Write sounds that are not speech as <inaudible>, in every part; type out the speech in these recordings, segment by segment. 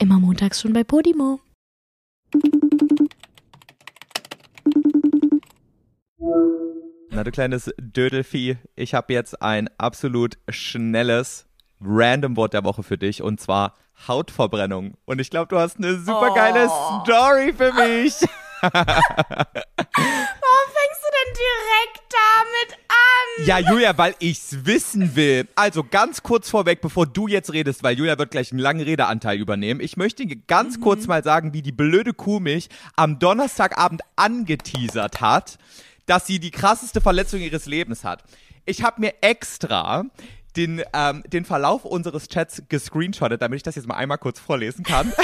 Immer montags schon bei Podimo. Na, du kleines Dödelvieh, ich habe jetzt ein absolut schnelles Random Wort der Woche für dich und zwar Hautverbrennung. Und ich glaube, du hast eine super geile Oh. Story für mich. <laughs> Ja, Julia, weil ich's wissen will. Also ganz kurz vorweg, bevor du jetzt redest, weil Julia wird gleich einen langen Redeanteil übernehmen. Ich möchte ganz Mhm. kurz mal sagen, wie die blöde Kuh mich am Donnerstagabend angeteasert hat, dass sie die krasseste Verletzung ihres Lebens hat. Ich habe mir extra den, ähm, den Verlauf unseres Chats gescreenshottet, damit ich das jetzt mal einmal kurz vorlesen kann. <laughs>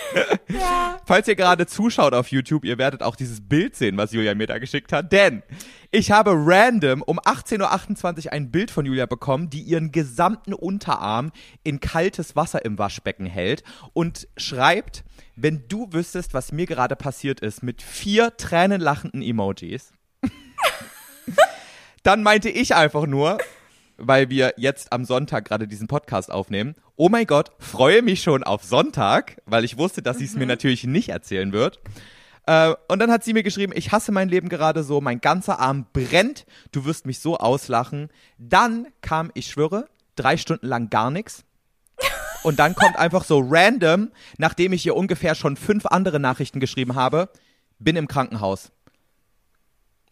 <laughs> Falls ihr gerade zuschaut auf YouTube, ihr werdet auch dieses Bild sehen, was Julia mir da geschickt hat. Denn ich habe random um 18.28 Uhr ein Bild von Julia bekommen, die ihren gesamten Unterarm in kaltes Wasser im Waschbecken hält und schreibt, wenn du wüsstest, was mir gerade passiert ist, mit vier tränenlachenden Emojis. <laughs> Dann meinte ich einfach nur, weil wir jetzt am Sonntag gerade diesen Podcast aufnehmen. Oh mein Gott, freue mich schon auf Sonntag, weil ich wusste, dass sie es mir natürlich nicht erzählen wird. Äh, und dann hat sie mir geschrieben, ich hasse mein Leben gerade so, mein ganzer Arm brennt, du wirst mich so auslachen. Dann kam, ich schwöre, drei Stunden lang gar nichts. Und dann kommt einfach so random, nachdem ich ihr ungefähr schon fünf andere Nachrichten geschrieben habe, bin im Krankenhaus.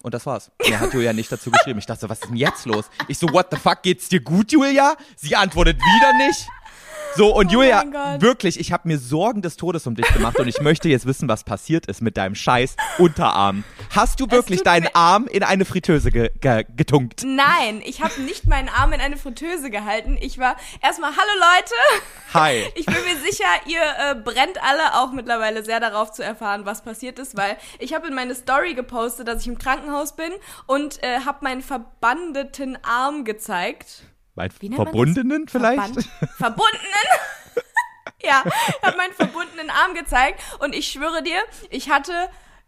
Und das war's. Mehr hat Julia nicht dazu geschrieben. Ich dachte, was ist denn jetzt los? Ich so, what the fuck, geht's dir gut, Julia? Sie antwortet wieder nicht. So, und Julia, mein Gott. wirklich, ich habe mir Sorgen des Todes um dich gemacht und ich möchte jetzt wissen, was passiert ist mit deinem scheiß Unterarm. Hast du wirklich deinen Arm in eine Fritteuse ge ge getunkt? Nein, ich habe nicht meinen Arm in eine Fritteuse gehalten. Ich war erstmal, hallo Leute. Hi. <laughs> Ich bin mir sicher, ihr äh, brennt alle auch mittlerweile sehr darauf zu erfahren, was passiert ist, weil ich habe in meine Story gepostet, dass ich im Krankenhaus bin und äh, habe meinen verbandeten Arm gezeigt. Mein? Verbundenen vielleicht? Verband- Verbundenen? <laughs> ja, habe meinen verbundenen Arm gezeigt und ich schwöre dir, ich hatte,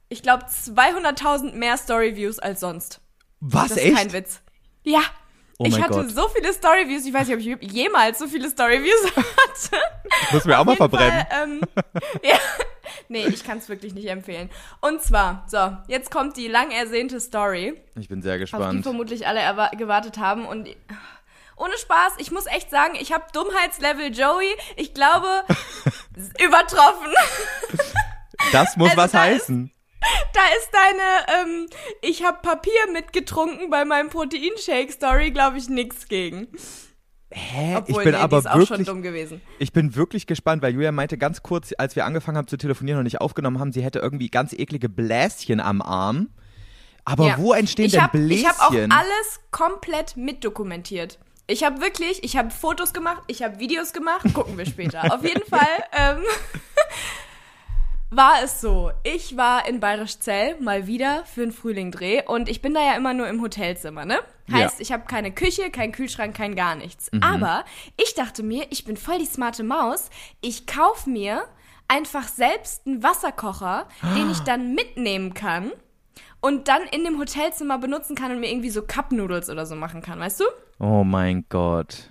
ich glaube, 200.000 mehr Story-Views als sonst. Was, Das ist echt? kein Witz. Ja. Oh ich hatte Gott. so viele Story-Views, ich weiß nicht, ob ich jemals so viele Story-Views <laughs> hatte. Muss mir auch mal verbrennen. Fall, ähm, <laughs> ja. Nee, ich kann es wirklich nicht empfehlen. Und zwar, so, jetzt kommt die lang ersehnte Story, Ich bin sehr auf die gespannt. vermutlich alle gewartet haben. Und ohne Spaß, ich muss echt sagen, ich habe Dummheitslevel Joey, ich glaube, <laughs> übertroffen. Das muss Also was da ist- heißen. Da ist deine, ähm, ich habe Papier mitgetrunken bei meinem Proteinshake-Story, glaube ich, nix gegen. Hä? Obwohl, ich bin nee, aber ist wirklich dumm gewesen. Ich bin wirklich gespannt, weil Julia meinte ganz kurz, als wir angefangen haben zu telefonieren und nicht aufgenommen haben, sie hätte irgendwie ganz eklige Bläschen am Arm. Aber Ja. wo entstehen ich denn hab, Bläschen? Ich habe auch alles komplett mitdokumentiert. Ich habe wirklich, ich habe Fotos gemacht, ich habe Videos gemacht, gucken wir später. Auf jeden Fall <laughs> ähm, war es so. Ich war in Bayerisch Zell mal wieder für einen Frühlingdreh und ich bin da ja immer nur im Hotelzimmer, ne? Heißt, Ja. ich habe keine Küche, keinen Kühlschrank, kein gar nichts. Mhm. Aber ich dachte mir, ich bin voll die smarte Maus. Ich kauf mir einfach selbst einen Wasserkocher, den ich dann mitnehmen kann und dann in dem Hotelzimmer benutzen kann und mir irgendwie so Cup-Noodles oder so machen kann, weißt du? Oh mein Gott.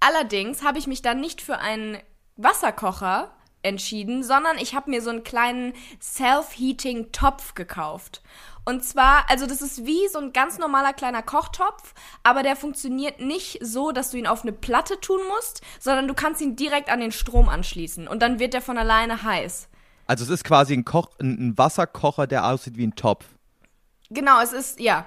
Allerdings habe ich mich dann nicht für einen Wasserkocher entschieden, sondern ich habe mir so einen kleinen self-heating Topf gekauft. Und zwar, also das ist wie so ein ganz normaler kleiner Kochtopf, aber der funktioniert nicht so, dass du ihn auf eine Platte tun musst, sondern du kannst ihn direkt an den Strom anschließen und dann wird der von alleine heiß. Also es ist quasi ein, Koch, ein Wasserkocher, der aussieht wie ein Topf. Genau, es ist, ja,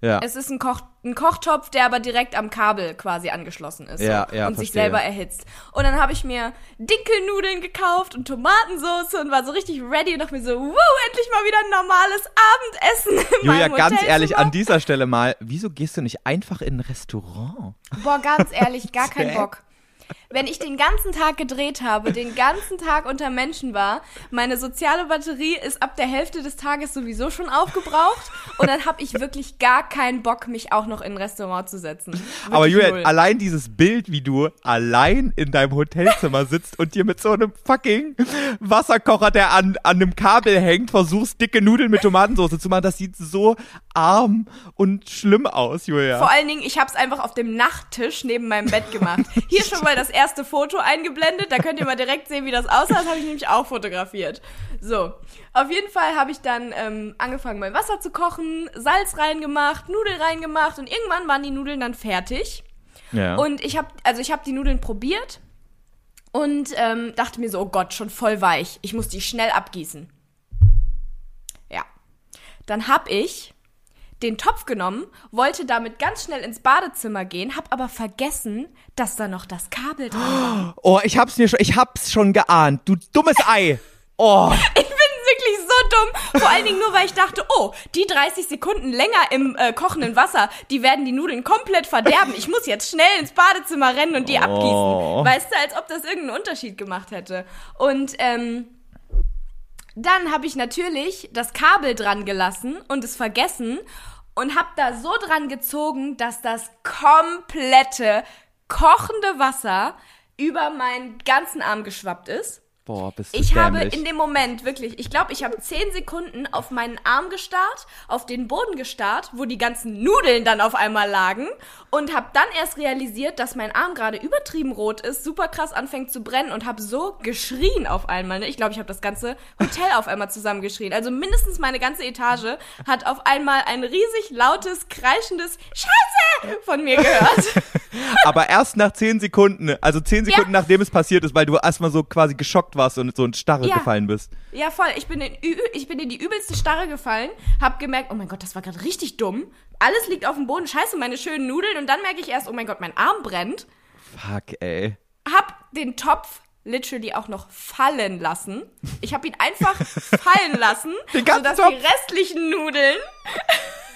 Ja. Es ist ein, Koch, ein Kochtopf, der aber direkt am Kabel quasi angeschlossen ist. Ja, so, ja, Und sich verstehe. selber erhitzt. Und dann habe ich mir Dinkelnudeln gekauft und Tomatensauce und war so richtig ready und dachte mir so, wuh, endlich mal wieder ein normales Abendessen in Julia, meinem ganz ehrlich, an dieser Stelle mal, wieso gehst du nicht einfach in ein Restaurant? Boah, ganz ehrlich, gar kein Zäh. <laughs> Bock. Wenn ich den ganzen Tag gedreht habe, den ganzen Tag unter Menschen war, meine soziale Batterie ist ab der Hälfte des Tages sowieso schon aufgebraucht und dann habe ich wirklich gar keinen Bock, mich auch noch in ein Restaurant zu setzen. Wirklich Aber Julia, null. allein dieses Bild, wie du allein in deinem Hotelzimmer sitzt und dir mit so einem fucking Wasserkocher, der an, an einem Kabel hängt, versuchst, dicke Nudeln mit Tomatensauce zu machen, das sieht so arm und schlimm aus, Julia. Vor allen Dingen, ich habe es einfach auf dem Nachttisch neben meinem Bett gemacht. Hier schon mal das erste Foto eingeblendet. Da könnt ihr mal direkt sehen, wie das aussah. Das habe ich nämlich auch fotografiert. So, auf jeden Fall habe ich dann ähm, angefangen, mein Wasser zu kochen, Salz reingemacht, Nudeln reingemacht und irgendwann waren die Nudeln dann fertig. Ja. Und ich habe, also ich habe die Nudeln probiert und ähm, dachte mir so, oh Gott, schon voll weich. Ich muss die schnell abgießen. Ja. Dann hab ich den Topf genommen, wollte damit ganz schnell ins Badezimmer gehen, hab aber vergessen, dass da noch das Kabel dran war. oh, ich hab's mir schon, ich hab's schon geahnt. Du dummes Ei. Oh. <laughs> Ich bin wirklich so dumm. Vor allen Dingen nur, weil ich dachte, oh, die 30 Sekunden länger im äh, kochenden Wasser, die werden die Nudeln komplett verderben. Ich muss jetzt schnell ins Badezimmer rennen und die Oh. abgießen. Weißt du, als ob das irgendeinen Unterschied gemacht hätte. Und ähm, dann habe ich natürlich das Kabel dran gelassen und es vergessen und habe da so dran gezogen, dass das komplette kochende Wasser über meinen ganzen Arm geschwappt ist. Boah, bist du Ich habe dämlich. in dem Moment wirklich, ich glaube, ich habe zehn Sekunden auf meinen Arm gestarrt, auf den Boden gestarrt, wo die ganzen Nudeln dann auf einmal lagen und habe dann erst realisiert, dass mein Arm gerade übertrieben rot ist, super krass anfängt zu brennen und habe so geschrien auf einmal. Ne? Ich glaube, ich habe das ganze Hotel auf einmal zusammengeschrien. Also mindestens meine ganze Etage hat auf einmal ein riesig lautes, kreischendes Scheiße von mir gehört. <laughs> Aber erst nach zehn Sekunden, also zehn Sekunden nachdem es passiert ist, weil du erstmal so quasi geschockt warst und so in Starre Ja. gefallen bist. Ja, voll. Ich bin, in, ich bin in die übelste Starre gefallen, hab gemerkt, oh mein Gott, das war gerade richtig dumm. Alles liegt auf dem Boden, scheiße, meine schönen Nudeln. Und dann merke ich erst, oh mein Gott, mein Arm brennt. Fuck, ey. Hab den Topf literally auch noch fallen lassen. Ich habe ihn einfach <laughs> fallen lassen, sodass die Topf? restlichen Nudeln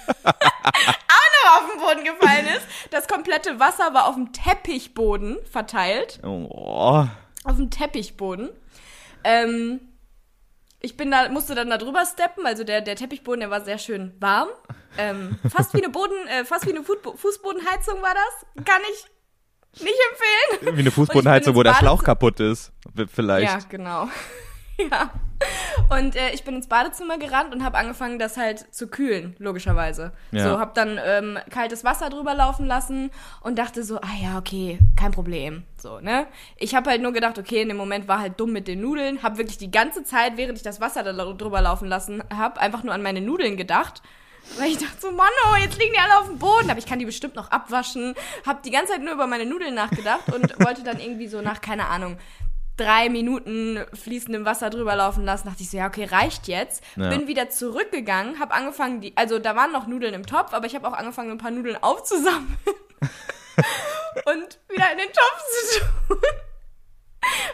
<laughs> auch noch auf den Boden gefallen ist. Das komplette Wasser war auf dem Teppichboden verteilt Oh. auf dem Teppichboden. Ähm, ich bin da, musste dann da drüber steppen, also der, der Teppichboden, der war sehr schön warm. Ähm, <laughs> fast wie eine Boden, äh, fast wie eine Fußbo- Fußbodenheizung war das. Kann ich nicht empfehlen. Wie eine Fußbodenheizung, wo der Schlauch kaputt ist. Vielleicht. Ja, genau. <laughs> ja. Und äh, ich bin ins Badezimmer gerannt und habe angefangen, das halt zu kühlen, logischerweise. Ja. So, habe dann ähm, kaltes Wasser drüber laufen lassen und dachte so, ah ja, okay, kein Problem. So, ne? Ich habe halt nur gedacht, okay, in dem Moment war halt dumm mit den Nudeln. Habe wirklich die ganze Zeit, während ich das Wasser da drüber laufen lassen habe, einfach nur an meine Nudeln gedacht. Weil ich dachte so, Mann, oh, jetzt liegen die alle auf dem Boden. Aber ich kann die bestimmt noch abwaschen. Hab die ganze Zeit nur über meine Nudeln nachgedacht und <laughs> wollte dann irgendwie so nach, keine Ahnung, drei Minuten fließendem Wasser drüber laufen lassen. Dachte ich so, ja, okay, reicht jetzt. Ja. Bin wieder zurückgegangen, hab angefangen, die, also da waren noch Nudeln im Topf, aber ich habe auch angefangen, ein paar Nudeln aufzusammeln <laughs> und wieder in den Topf zu tun.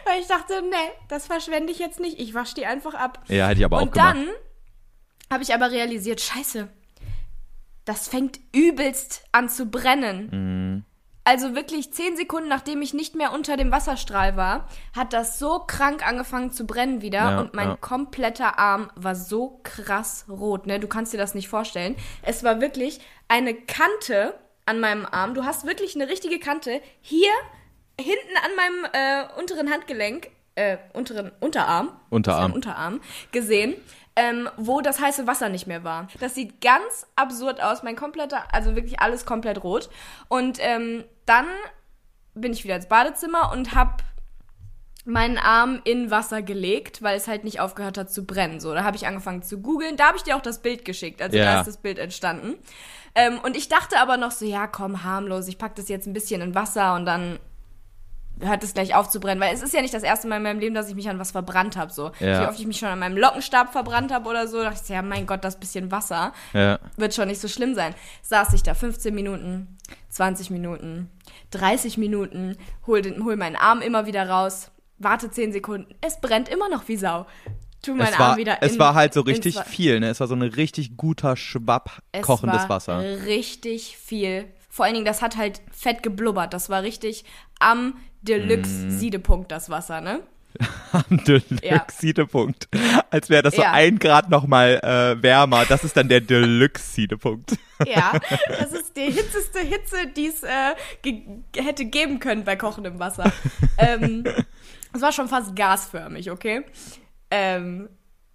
Weil ich dachte, nee, das verschwende ich jetzt nicht. Ich wasche die einfach ab. Ja, hätte ich aber auch Und gemacht. dann habe ich aber realisiert, scheiße, das fängt übelst an zu brennen. Mhm. Also wirklich zehn Sekunden, nachdem ich nicht mehr unter dem Wasserstrahl war, hat das so krank angefangen zu brennen wieder Ja, und mein ja. kompletter Arm war so krass rot, ne? Du kannst dir das nicht vorstellen. Es war wirklich eine Kante an meinem Arm. Du hast wirklich eine richtige Kante hier hinten an meinem äh, unteren Handgelenk, äh, unteren Unterarm, Unterarm. Unterarm gesehen, ähm, wo das heiße Wasser nicht mehr war. Das sieht ganz absurd aus. Mein kompletter, also wirklich alles komplett rot. Und ähm, dann bin ich wieder ins Badezimmer und hab meinen Arm in Wasser gelegt, weil es halt nicht aufgehört hat zu brennen. So, da habe ich angefangen zu googeln. Da habe ich dir auch das Bild geschickt. Also Ja. da ist das Bild entstanden. Ähm, und ich dachte aber noch so, ja, komm, harmlos. Ich pack das jetzt ein bisschen in Wasser und dann hört es gleich auf zu brennen, weil es ist ja nicht das erste Mal in meinem Leben, dass ich mich an was verbrannt habe. So, Ja. wie oft ich mich schon an meinem Lockenstab verbrannt habe oder so, dachte ich, ja, mein Gott, das bisschen Wasser Ja. wird schon nicht so schlimm sein. Saß ich da 15 Minuten, 20 Minuten, 30 Minuten, hol, den, hol meinen Arm immer wieder raus, warte 10 Sekunden, es brennt immer noch wie Sau. Tu meinen Es war, Arm wieder es in, war halt so richtig viel, ne? Es war so ein richtig guter Schwapp es kochendes war Wasser. Richtig viel. Vor allen Dingen, das hat halt fett geblubbert. Das war richtig am Deluxe-Siedepunkt, das Wasser, ne? Am <laughs> Deluxe Ja. Als wäre das so Ja. ein Grad nochmal äh, wärmer. Das ist dann der Deluxe Siedepunkt. Ja, <laughs> das ist die hitzeste Hitze, die es äh, ge hätte geben können bei kochendem Wasser. <laughs> ähm, es war schon fast gasförmig, okay? Ähm,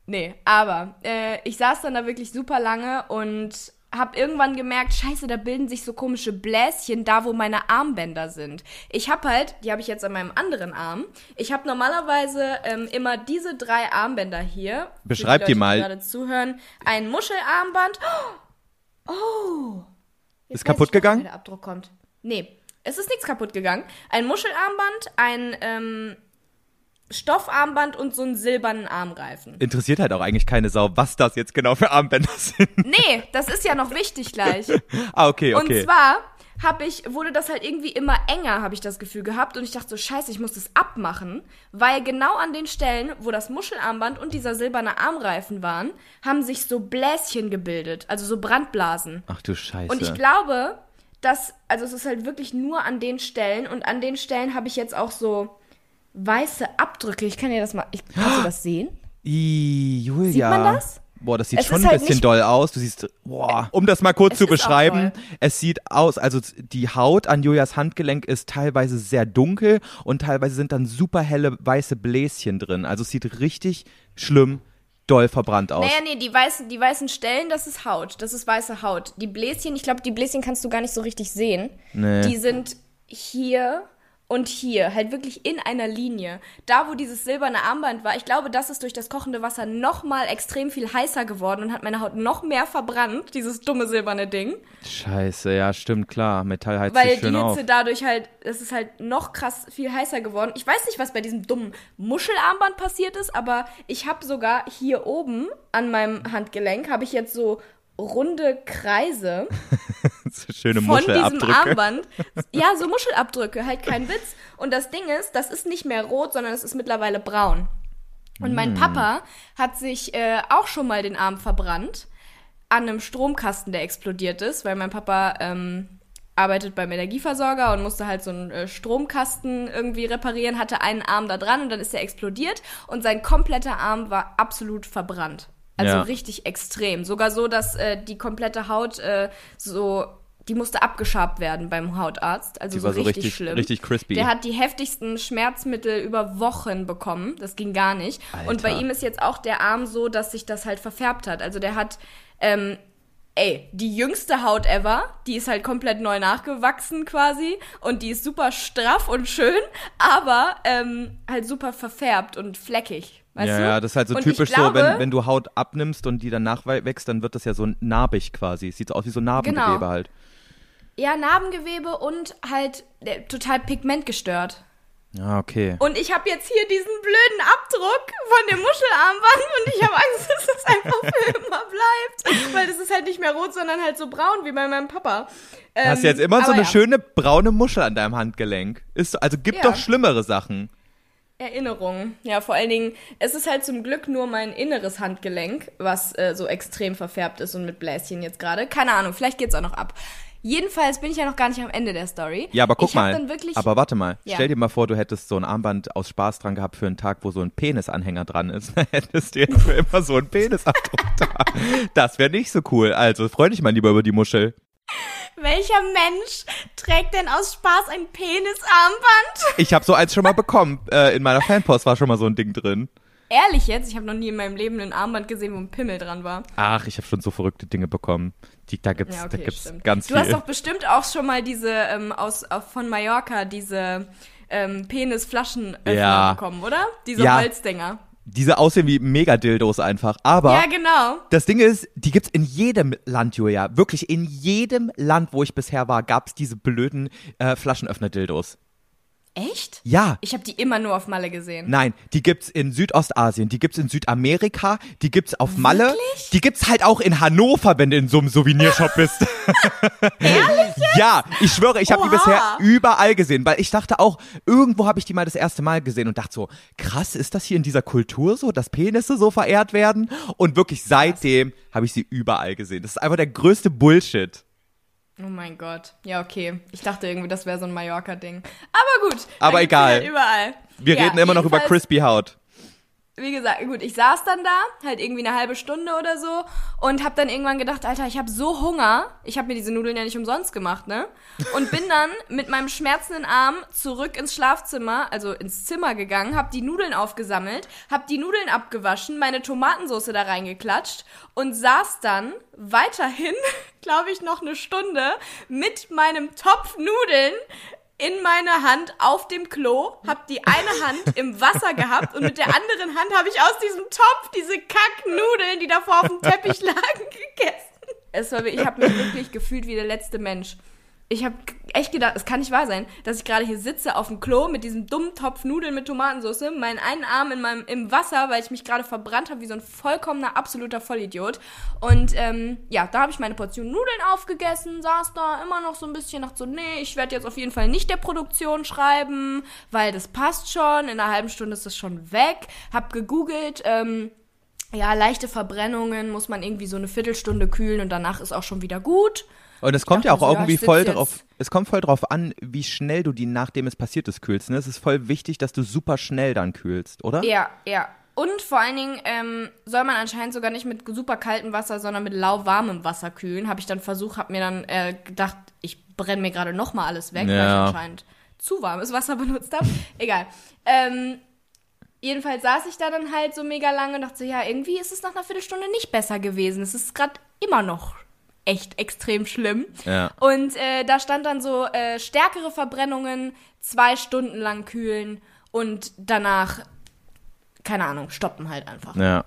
nee, aber äh, ich saß dann da wirklich super lange und habe irgendwann gemerkt, scheiße, da bilden sich so komische Bläschen da, wo meine Armbänder sind. Ich habe halt, die habe ich jetzt an meinem anderen Arm. Ich habe normalerweise ähm, immer diese drei Armbänder hier. Beschreib die Leute, mal. Die gerade zuhören. Ein Muschelarmband. Oh! Jetzt Ist kaputt ich gegangen? Der Abdruck kommt. Nee, es ist nichts kaputt gegangen. Ein Muschelarmband, ein ähm, Stoffarmband und so einen silbernen Armreifen. Interessiert halt auch eigentlich keine Sau, was das jetzt genau für Armbänder <laughs> sind. Nee, das ist ja noch wichtig gleich. <laughs> ah, okay, okay. Und zwar habe ich, wurde das halt irgendwie immer enger, habe ich das Gefühl gehabt. Und ich dachte so, scheiße, ich muss das abmachen. Weil genau an den Stellen, wo das Muschelarmband und dieser silberne Armreifen waren, haben sich so Bläschen gebildet. Also so Brandblasen. Ach du Scheiße. Und ich glaube, dass, also es ist halt wirklich nur an den Stellen. Und an den Stellen habe ich jetzt auch so weiße Abdrücke. Ich kann dir das mal, ich, kannst du das sehen? Ih, Julia. Sieht man das? Boah, das sieht Es schon ein halt bisschen doll aus. Du siehst, boah. Um das mal kurz Es zu beschreiben, es sieht aus, also die Haut an Julias Handgelenk ist teilweise sehr dunkel und teilweise sind dann super helle weiße Bläschen drin. Also es sieht richtig schlimm, doll verbrannt aus. Naja, nee, die weißen, die weißen Stellen, das ist Haut. Das ist weiße Haut. Die Bläschen, ich glaube, die Bläschen kannst du gar nicht so richtig sehen. Nee. Die sind hier und hier, halt wirklich in einer Linie. Da, wo dieses silberne Armband war, ich glaube, das ist durch das kochende Wasser noch mal extrem viel heißer geworden und hat meine Haut noch mehr verbrannt, dieses dumme silberne Ding. Scheiße, ja, stimmt, klar. Metall heizt Weil sich die schön Hitze auf. dadurch halt, es ist halt noch krass viel heißer geworden. Ich weiß nicht, was bei diesem dummen Muschelarmband passiert ist, aber ich habe sogar hier oben an meinem Handgelenk habe ich jetzt so runde Kreise <laughs> So Schöne von diesem. Armband. Ja, so Muschelabdrücke, halt kein Witz. Und das Ding ist, das ist nicht mehr rot, sondern es ist mittlerweile braun. Und mein Papa hat sich äh, auch schon mal den Arm verbrannt an einem Stromkasten, der explodiert ist, weil mein Papa ähm, arbeitet beim Energieversorger und musste halt so einen äh, Stromkasten irgendwie reparieren, hatte einen Arm da dran und dann ist er explodiert und sein kompletter Arm war absolut verbrannt. Also Ja. richtig extrem. Sogar so, dass äh, die komplette Haut äh, so, die musste abgeschabt werden beim Hautarzt. Also Die so war so richtig, richtig- schlimm. richtig crispy. Der hat die heftigsten Schmerzmittel über Wochen bekommen. Das ging gar nicht. Und bei Alter. ihm ist jetzt auch der Arm so, dass sich das halt verfärbt hat. Also der hat, ähm, ey, die jüngste Haut ever, die ist halt komplett neu nachgewachsen quasi und die ist super straff und schön, aber ähm, halt super verfärbt und fleckig. Weißt ja, du? ja, das ist halt so Und typisch glaube, so, wenn, wenn du Haut abnimmst und die dann nachwächst, dann wird das ja so narbig quasi. Sieht so aus wie so Narbengewebe Genau. halt. Ja, Narbengewebe und halt äh, total pigmentgestört. Ja, okay. Und ich habe jetzt hier diesen blöden Abdruck von dem Muschelarmband und ich habe Angst, dass es einfach für immer bleibt. Weil das ist halt nicht mehr rot, sondern halt so braun wie bei meinem Papa. Ähm, Hast du jetzt immer so eine ja, schöne braune Muschel an deinem Handgelenk? Ist so, also gibt Ja. doch schlimmere Sachen. Erinnerungen. Ja, vor allen Dingen, es ist halt zum Glück nur mein inneres Handgelenk, was äh, so extrem verfärbt ist und mit Bläschen jetzt gerade. Keine Ahnung, vielleicht geht's auch noch ab. Jedenfalls bin ich ja noch gar nicht am Ende der Story. Ja, aber guck mal. Aber warte mal. Ja. Stell dir mal vor, du hättest so ein Armband aus Spaß dran gehabt für einen Tag, wo so ein Penisanhänger dran ist. <laughs> Dann hättest du jetzt für immer so einen Penisabdruck <laughs> da. Das wäre nicht so cool. Also freu dich mal lieber über die Muschel. Welcher Mensch trägt denn aus Spaß ein Penisarmband? Ich habe so eins schon mal bekommen. Äh, in meiner Fanpost war schon mal so ein Ding drin. Ehrlich jetzt, ich habe noch nie in meinem Leben ein Armband gesehen, wo ein Pimmel dran war. Ach, ich habe schon so verrückte Dinge bekommen. Die, da gibt's, Ja, da okay, gibt's stimmt. ganz du viel. hast doch bestimmt auch schon mal diese ähm, aus, auf, von Mallorca diese ähm, Penisflaschenöffner Ja. bekommen, oder? Diese Ja. Holzdinger. Diese aussehen wie Megadildos einfach. Aber Ja, genau. das Ding ist, die gibt's in jedem Land, Julia. Wirklich in jedem Land, wo ich bisher war, gab's diese blöden äh, Flaschenöffner-Dildos. Echt? Ja. Ich habe die immer nur auf Malle gesehen. Nein, die gibt's in Südostasien, die gibt's in Südamerika, die gibt's auf Malle, die gibt's halt auch in Hannover, wenn du in so einem Souvenirshop bist. <laughs> Ehrlich? Ja, ich schwöre, ich habe die bisher überall gesehen, weil ich dachte auch, irgendwo habe ich die mal das erste Mal gesehen und dachte so, krass, ist das hier in dieser Kultur so, dass Penisse so verehrt werden? Und wirklich seitdem habe ich sie überall gesehen. Das ist einfach der größte Bullshit. Oh mein Gott. Ja, okay. Ich dachte irgendwie, das wäre so ein Mallorca-Ding. Aber gut. Aber egal. Halt überall. Wir Ja, reden immer noch über Crispy Haut. Wie gesagt, gut, ich saß dann da, halt irgendwie eine halbe Stunde oder so und hab dann irgendwann gedacht, Alter, ich habe so Hunger. Ich habe mir diese Nudeln ja nicht umsonst gemacht, ne? Und bin dann mit meinem schmerzenden Arm zurück ins Schlafzimmer, also ins Zimmer gegangen, hab die Nudeln aufgesammelt, hab die Nudeln abgewaschen, meine Tomatensauce da reingeklatscht und saß dann weiterhin, <laughs> glaube ich, noch eine Stunde mit meinem Topf Nudeln in meiner Hand auf dem Klo, hab die eine Hand im Wasser gehabt und mit der anderen Hand habe ich aus diesem Topf diese Kacknudeln, die davor auf dem Teppich <laughs> lagen, gegessen. Es war, ich habe mich wirklich gefühlt wie der letzte Mensch ich habe echt gedacht, es kann nicht wahr sein, dass ich gerade hier sitze auf dem Klo mit diesem dummen Topf Nudeln mit Tomatensauce, meinen einen Arm in meinem im Wasser, weil ich mich gerade verbrannt habe wie so ein vollkommener absoluter Vollidiot. Und ähm, ja, da habe ich meine Portion Nudeln aufgegessen, saß da immer noch so ein bisschen, dachte so, nee, ich werde jetzt auf jeden Fall nicht der Produktion schreiben, weil das passt schon. In einer halben Stunde ist das schon weg. Hab gegoogelt. Ähm, ja, leichte Verbrennungen muss man irgendwie so eine Viertelstunde kühlen und danach ist auch schon wieder gut. Und es kommt ja auch so, irgendwie ja, voll drauf, es kommt voll drauf an, wie schnell du die, nachdem es passiert ist, kühlst. Ne? Es ist voll wichtig, dass du super schnell dann kühlst, oder? Ja, ja. Und vor allen Dingen ähm, soll man anscheinend sogar nicht mit super kaltem Wasser, sondern mit lauwarmem Wasser kühlen. Habe ich dann versucht, habe mir dann äh, gedacht, ich brenne mir gerade noch mal alles weg, ja. weil ich anscheinend zu warmes Wasser <laughs> benutzt habe. Egal. Ähm, jedenfalls saß ich da dann halt so mega lange und dachte ja, irgendwie ist es nach einer Viertelstunde nicht besser gewesen. Es ist gerade immer noch echt extrem schlimm. Ja. Und äh, da stand dann so äh, stärkere Verbrennungen, zwei Stunden lang kühlen und danach, keine Ahnung, stoppen halt einfach. Ja.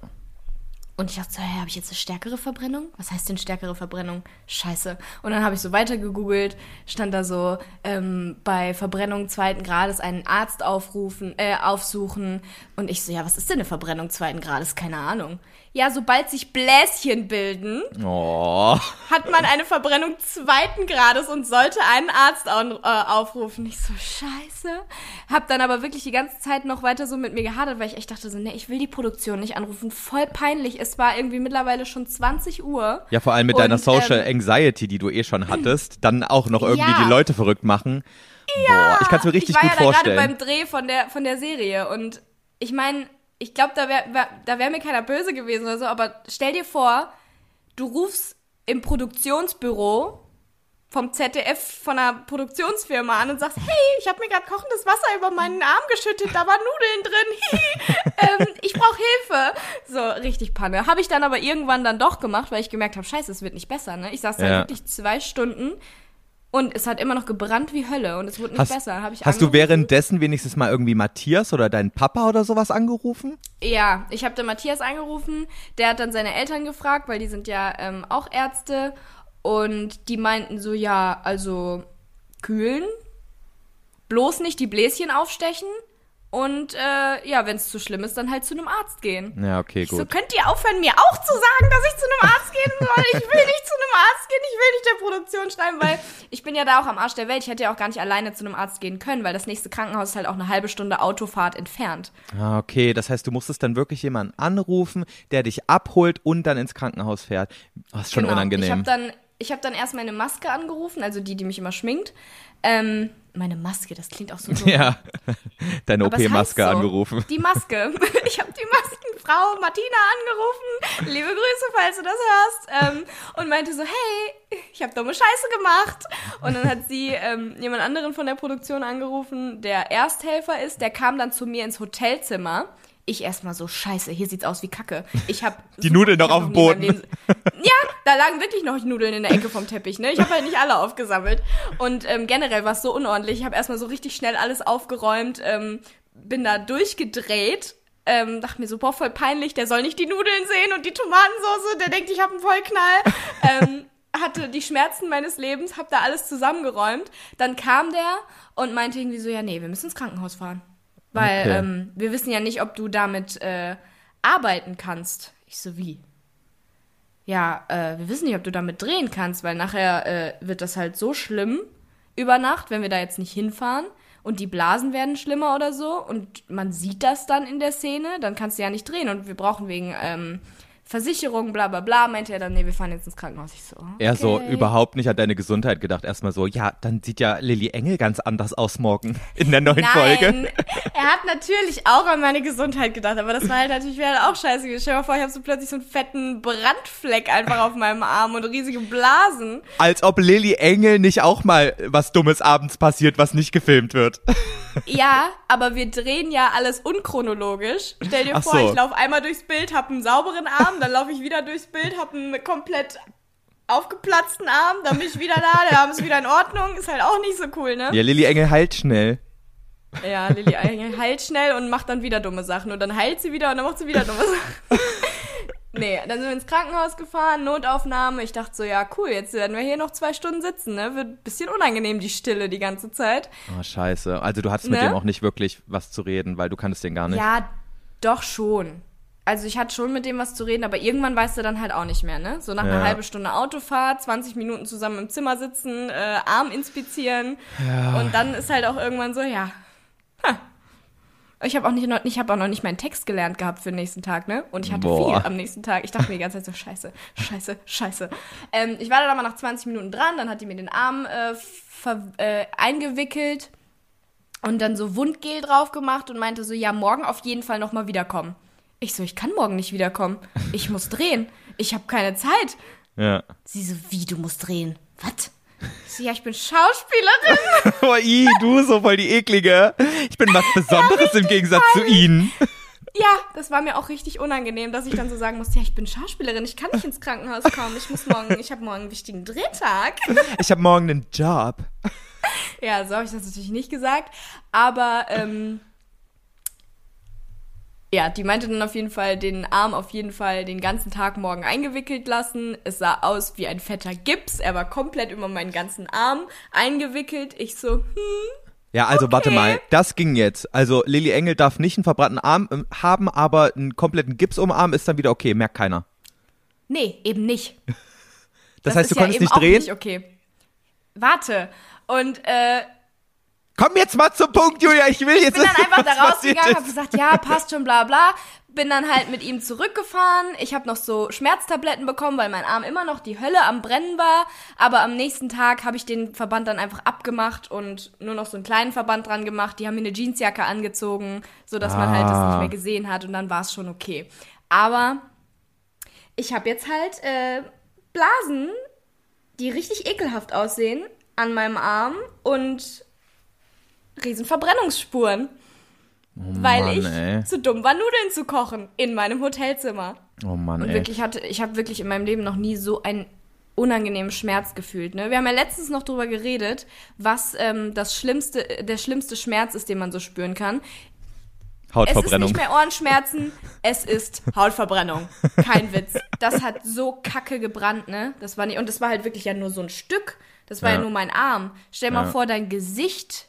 Und ich dachte so, hey, habe ich jetzt eine stärkere Verbrennung? Was heißt denn stärkere Verbrennung? Scheiße. Und dann habe ich so weiter gegoogelt, stand da so, ähm, bei Verbrennung zweiten Grades einen Arzt aufrufen, äh, aufsuchen. Und ich so, ja, was ist denn eine Verbrennung zweiten Grades? Keine Ahnung. Ja, sobald sich Bläschen bilden, oh. hat man eine Verbrennung zweiten Grades und sollte einen Arzt au äh, aufrufen. Ich so, scheiße. Hab dann aber wirklich die ganze Zeit noch weiter so mit mir gehadert, weil ich echt dachte so, nee, ich will die Produktion nicht anrufen. Voll peinlich. Es war irgendwie mittlerweile schon 20 Uhr. Ja, vor allem mit und, deiner Social ähm, Anxiety, die du eh schon hattest, dann auch noch irgendwie ja. die Leute verrückt machen. Ja, Boah, ich kann es mir richtig gut vorstellen. Ich war ja gerade beim Dreh von der, von der Serie und ich meine, ich glaube, da wäre wär, da wär mir keiner böse gewesen oder so, aber stell dir vor, du rufst im Produktionsbüro vom ZDF von einer Produktionsfirma an und sagst, hey, ich habe mir gerade kochendes Wasser über meinen Arm geschüttet, da waren Nudeln drin, <laughs> ähm, ich brauche Hilfe. So, richtig Panne. Habe ich dann aber irgendwann dann doch gemacht, weil ich gemerkt habe, scheiße, es wird nicht besser. Ne? Ich saß da ja. wirklich zwei Stunden und es hat immer noch gebrannt wie Hölle und es wurde nicht hast, besser. Hab ich hast du währenddessen wenigstens mal irgendwie Matthias oder deinen Papa oder sowas angerufen? Ja, ich habe den Matthias angerufen. Der hat dann seine Eltern gefragt, weil die sind ja ähm, auch Ärzte. Und die meinten so, ja, also kühlen, bloß nicht die Bläschen aufstechen und äh, ja, wenn es zu schlimm ist, dann halt zu einem Arzt gehen. Ja, okay, gut. So könnt ihr aufhören, mir auch zu sagen, dass ich zu einem Arzt gehen soll. Ich will nicht zu einem Arzt gehen, ich will nicht der Produktion schreiben, weil ich bin ja da auch am Arsch der Welt. Ich hätte ja auch gar nicht alleine zu einem Arzt gehen können, weil das nächste Krankenhaus ist halt auch eine halbe Stunde Autofahrt entfernt. Ah, okay. Das heißt, du musstest dann wirklich jemanden anrufen, der dich abholt und dann ins Krankenhaus fährt. Das ist schon genau. unangenehm. Ich habe dann, ich hab dann erst meine Maske angerufen, also die, die mich immer schminkt. Ähm, meine Maske, das klingt auch so doof. <laughs> Ja, deine OP-Maske so. angerufen. Die Maske. <laughs> <laughs> Ich habe die Maskenfrau Martina angerufen. Liebe Grüße, falls du das hörst. Ähm, und meinte so, hey, ich habe dumme Scheiße gemacht. Und dann hat sie ähm, jemand anderen von der Produktion angerufen, der Ersthelfer ist. Der kam dann zu mir ins Hotelzimmer ich erstmal so, scheiße, hier sieht's aus wie Kacke. Ich habe <laughs> Die Nudeln noch auf dem Boden. <laughs> Ja, da lagen wirklich noch Nudeln in der Ecke vom Teppich, ne? Ich habe halt nicht alle aufgesammelt. Und ähm, generell war es so unordentlich. Ich habe erstmal so richtig schnell alles aufgeräumt, ähm, bin da durchgedreht. Ähm, dachte mir so, boah, voll peinlich, der soll nicht die Nudeln sehen und die Tomatensauce, der denkt, ich habe einen Vollknall. <laughs> ähm, hatte die Schmerzen meines Lebens, hab da alles zusammengeräumt. Dann kam der und meinte irgendwie so, ja, nee, wir müssen ins Krankenhaus fahren. Weil okay. ähm, wir wissen ja nicht, ob du damit äh, arbeiten kannst. Ich so, wie? Ja, äh, wir wissen nicht, ob du damit drehen kannst, weil nachher äh, wird das halt so schlimm über Nacht, wenn wir da jetzt nicht hinfahren und die Blasen werden schlimmer oder so und man sieht das dann in der Szene, dann kannst du ja nicht drehen und wir brauchen wegen ähm, Versicherung, bla bla bla, meinte er dann, nee, wir fahren jetzt ins Krankenhaus. Ich so, okay. Er so überhaupt nicht an deine Gesundheit gedacht. Erstmal so, ja, dann sieht ja Lilly Engel ganz anders aus morgen in der neuen Folge. Nein, <laughs> er hat natürlich auch an meine Gesundheit gedacht, aber das war halt natürlich wäre halt auch scheiße. Stell dir mal vor, ich habe so plötzlich so einen fetten Brandfleck einfach auf meinem Arm und riesige Blasen. Als ob Lilly Engel nicht auch mal was Dummes abends passiert, was nicht gefilmt wird. Ja, aber wir drehen ja alles unchronologisch. Stell dir Ach vor, so. ich laufe einmal durchs Bild, hab einen sauberen Arm, dann laufe ich wieder durchs Bild, hab einen komplett aufgeplatzten Arm, dann bin ich wieder da, der Arm ist wieder in Ordnung, ist halt auch nicht so cool, ne? Ja, Lilly Engel heilt schnell. Ja, Lilly Engel heilt schnell und macht dann wieder dumme Sachen. Und dann heilt sie wieder und dann macht sie wieder dumme Sachen. <laughs> nee, dann sind wir ins Krankenhaus gefahren, Notaufnahme. Ich dachte so, ja, cool, jetzt werden wir hier noch zwei Stunden sitzen, ne? Wird ein bisschen unangenehm, die Stille die ganze Zeit. Oh, scheiße. Also du hattest mit Ne? dem auch nicht wirklich was zu reden, weil du kanntest den gar nicht. Ja, doch schon. Also ich hatte schon mit dem was zu reden, aber irgendwann weißt du dann halt auch nicht mehr, ne? So nach einer Ja. halben Stunde Autofahrt, 20 Minuten zusammen im Zimmer sitzen, äh, Arm inspizieren und dann ist halt auch irgendwann so, ja. Ha. Ich habe auch nicht, noch- ich habe auch noch nicht meinen Text gelernt gehabt für den nächsten Tag, ne? Und ich hatte Boah. viel am nächsten Tag. Ich dachte mir die ganze Zeit so, scheiße, scheiße, scheiße. Ähm, ich war dann aber nach 20 Minuten dran, dann hat die mir den Arm äh, äh, eingewickelt und dann so Wundgel drauf gemacht und meinte so, ja, morgen auf jeden Fall nochmal wiederkommen. Ich so, ich kann morgen nicht wiederkommen. Ich muss drehen. Ich habe keine Zeit. Ja. Sie so, wie, du musst drehen? Was? Ja, ich bin Schauspielerin. <laughs> Oh, i, du so voll die eklige. Ich bin was Besonderes im Gegensatz zu ihnen. Ja, das war mir auch richtig unangenehm, dass ich dann so sagen musste, ja, ich bin Schauspielerin, ich kann nicht ins Krankenhaus kommen. Ich muss morgen, ich habe morgen einen wichtigen Drehtag. Ich habe morgen einen Job. Ja, so habe ich das natürlich nicht gesagt. Aber ähm, ja, die meinte dann auf jeden Fall, den Arm auf jeden Fall den ganzen Tag morgen eingewickelt lassen. Es sah aus wie ein fetter Gips. Er war komplett über meinen ganzen Arm eingewickelt. Ich so, hm, Ja, also warte Okay. mal, das ging jetzt. Also Lilly Engel darf nicht einen verbrannten Arm ähm, haben, aber einen kompletten Gips um Arm ist dann wieder okay, merkt keiner. nee, eben nicht. <laughs> Das, heißt, ist du konntest eben nicht drehen? Nicht okay. Warte. Und äh, Komm jetzt mal zum Punkt, Julia, ich will jetzt bin dann einfach da rausgegangen, habe ist. gesagt, ja, passt schon, bla bla. Bin dann halt mit ihm zurückgefahren. Ich habe noch so Schmerztabletten bekommen, weil mein Arm immer noch die Hölle am Brennen war. Aber am nächsten Tag habe ich den Verband dann einfach abgemacht und nur noch so einen kleinen Verband dran gemacht. Die haben mir eine Jeansjacke angezogen, so dass man halt das Ah. nicht mehr gesehen hat und dann war es schon okay. Aber ich habe jetzt halt äh, Blasen, die richtig ekelhaft aussehen an meinem Arm und riesen Verbrennungsspuren. weil Oh Mann, ich ey. zu dumm war, Nudeln zu kochen in meinem Hotelzimmer. Oh Mann, Und ey. wirklich hatte, ich habe wirklich in meinem Leben noch nie so einen unangenehmen Schmerz gefühlt. Ne? Wir haben ja letztens noch drüber geredet, was ähm, das schlimmste, der schlimmste Schmerz ist, den man so spüren kann. Es ist Hautverbrennung. nicht mehr Ohrenschmerzen, es ist Hautverbrennung. Kein Witz. Das hat so kacke gebrannt, ne? Das war nicht, und das war halt wirklich ja nur so ein Stück. Das war ja, Ja. nur mein Arm. Stell mal Ja. vor, dein Gesicht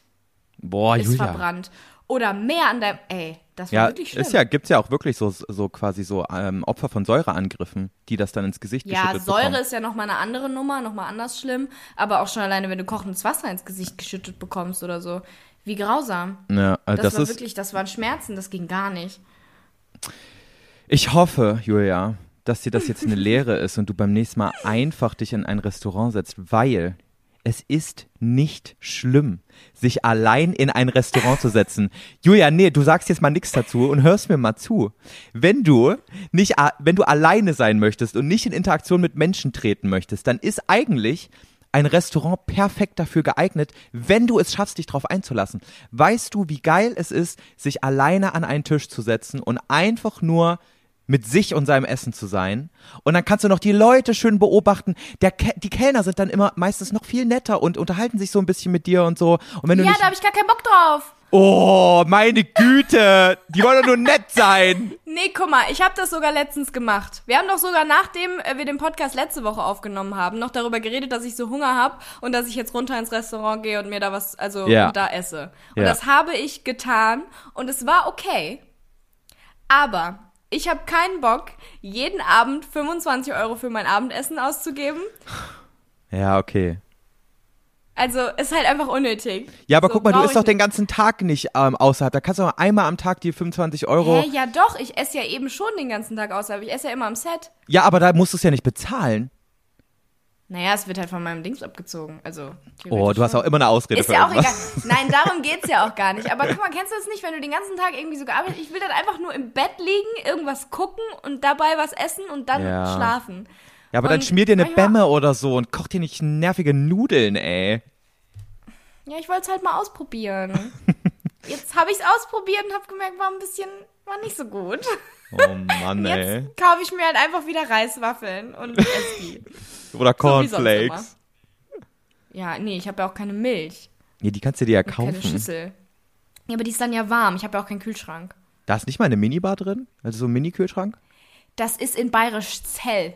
Boah, ist Julia. verbrannt. Oder mehr an deinem. Ey, das war Ja, wirklich schlimm. ist ja, gibt's ja auch wirklich so, so quasi so ähm, Opfer von Säureangriffen, die das dann ins Gesicht Ja, geschüttet Säure bekommen. ist ja nochmal eine andere Nummer, nochmal anders schlimm. Aber auch schon alleine, wenn du kochendes Wasser ins Gesicht geschüttet bekommst oder so. Wie grausam. Ja, also Das, das, war wirklich, das waren Schmerzen, das ging gar nicht. Ich hoffe, Julia, dass dir das jetzt eine Lehre ist und du beim nächsten Mal einfach dich in ein Restaurant setzt, weil es ist nicht schlimm, sich allein in ein Restaurant zu setzen. Julia, nee, du sagst jetzt mal nichts dazu und hörst mir mal zu. Wenn du nicht, wenn du alleine sein möchtest und nicht in Interaktion mit Menschen treten möchtest, dann ist eigentlich ein Restaurant perfekt dafür geeignet, wenn du es schaffst, dich darauf einzulassen. Weißt du, wie geil es ist, sich alleine an einen Tisch zu setzen und einfach nur mit sich und seinem Essen zu sein. Und dann kannst du noch die Leute schön beobachten. Der die Kellner sind dann immer meistens noch viel netter und unterhalten sich so ein bisschen mit dir und so. Und wenn du Ja, da habe ich gar keinen Bock drauf. oh, meine Güte, die wollen doch nur nett sein. <laughs> Nee, guck mal, ich habe das sogar letztens gemacht. Wir haben doch sogar, nachdem äh, wir den Podcast letzte Woche aufgenommen haben, noch darüber geredet, dass ich so Hunger habe und dass ich jetzt runter ins Restaurant gehe und mir da was, also Ja. da esse. Und Ja. das habe ich getan und es war okay. Aber ich habe keinen Bock, jeden Abend 25 Euro für mein Abendessen auszugeben. Ja, okay. Also ist halt einfach unnötig. Ja, aber So, guck mal, du isst doch den ganzen Tag nicht ähm, außerhalb. Da kannst du mal einmal am Tag die 25 Euro. Hä, ja doch, ich esse ja eben schon den ganzen Tag außerhalb. Ich esse ja immer am Set. Ja, aber da musst du es ja nicht bezahlen. Naja, es wird halt von meinem Dings abgezogen. Also. Oh, du hast auch immer eine Ausrede Ist für ja auch egal. Nein, darum <laughs> geht's ja auch gar nicht. Aber guck mal, kennst du das nicht, wenn du den ganzen Tag irgendwie so gearbeitet Ich will dann einfach nur im Bett liegen, irgendwas gucken und dabei was essen und dann Ja. schlafen. Ja, aber dann Und schmier dir eine manchmal- Bämme oder so und koch dir nicht nervige Nudeln, ey. Ja, ich wollte es halt mal ausprobieren. <laughs> Jetzt habe ich es ausprobiert und habe gemerkt, war ein bisschen, war nicht so gut. Oh Mann, ey. Jetzt kaufe ich mir halt einfach wieder Reiswaffeln und esse <laughs> die. Oder So Cornflakes. Ja, nee, ich habe ja auch keine Milch. Nee, die kannst du dir ja Keine kaufen. Schüssel. Ja, aber die ist dann ja warm. Ich habe ja auch keinen Kühlschrank. Da ist nicht mal eine Minibar drin? Also so ein Mini-Kühlschrank? Das ist in Bayerisch Zell.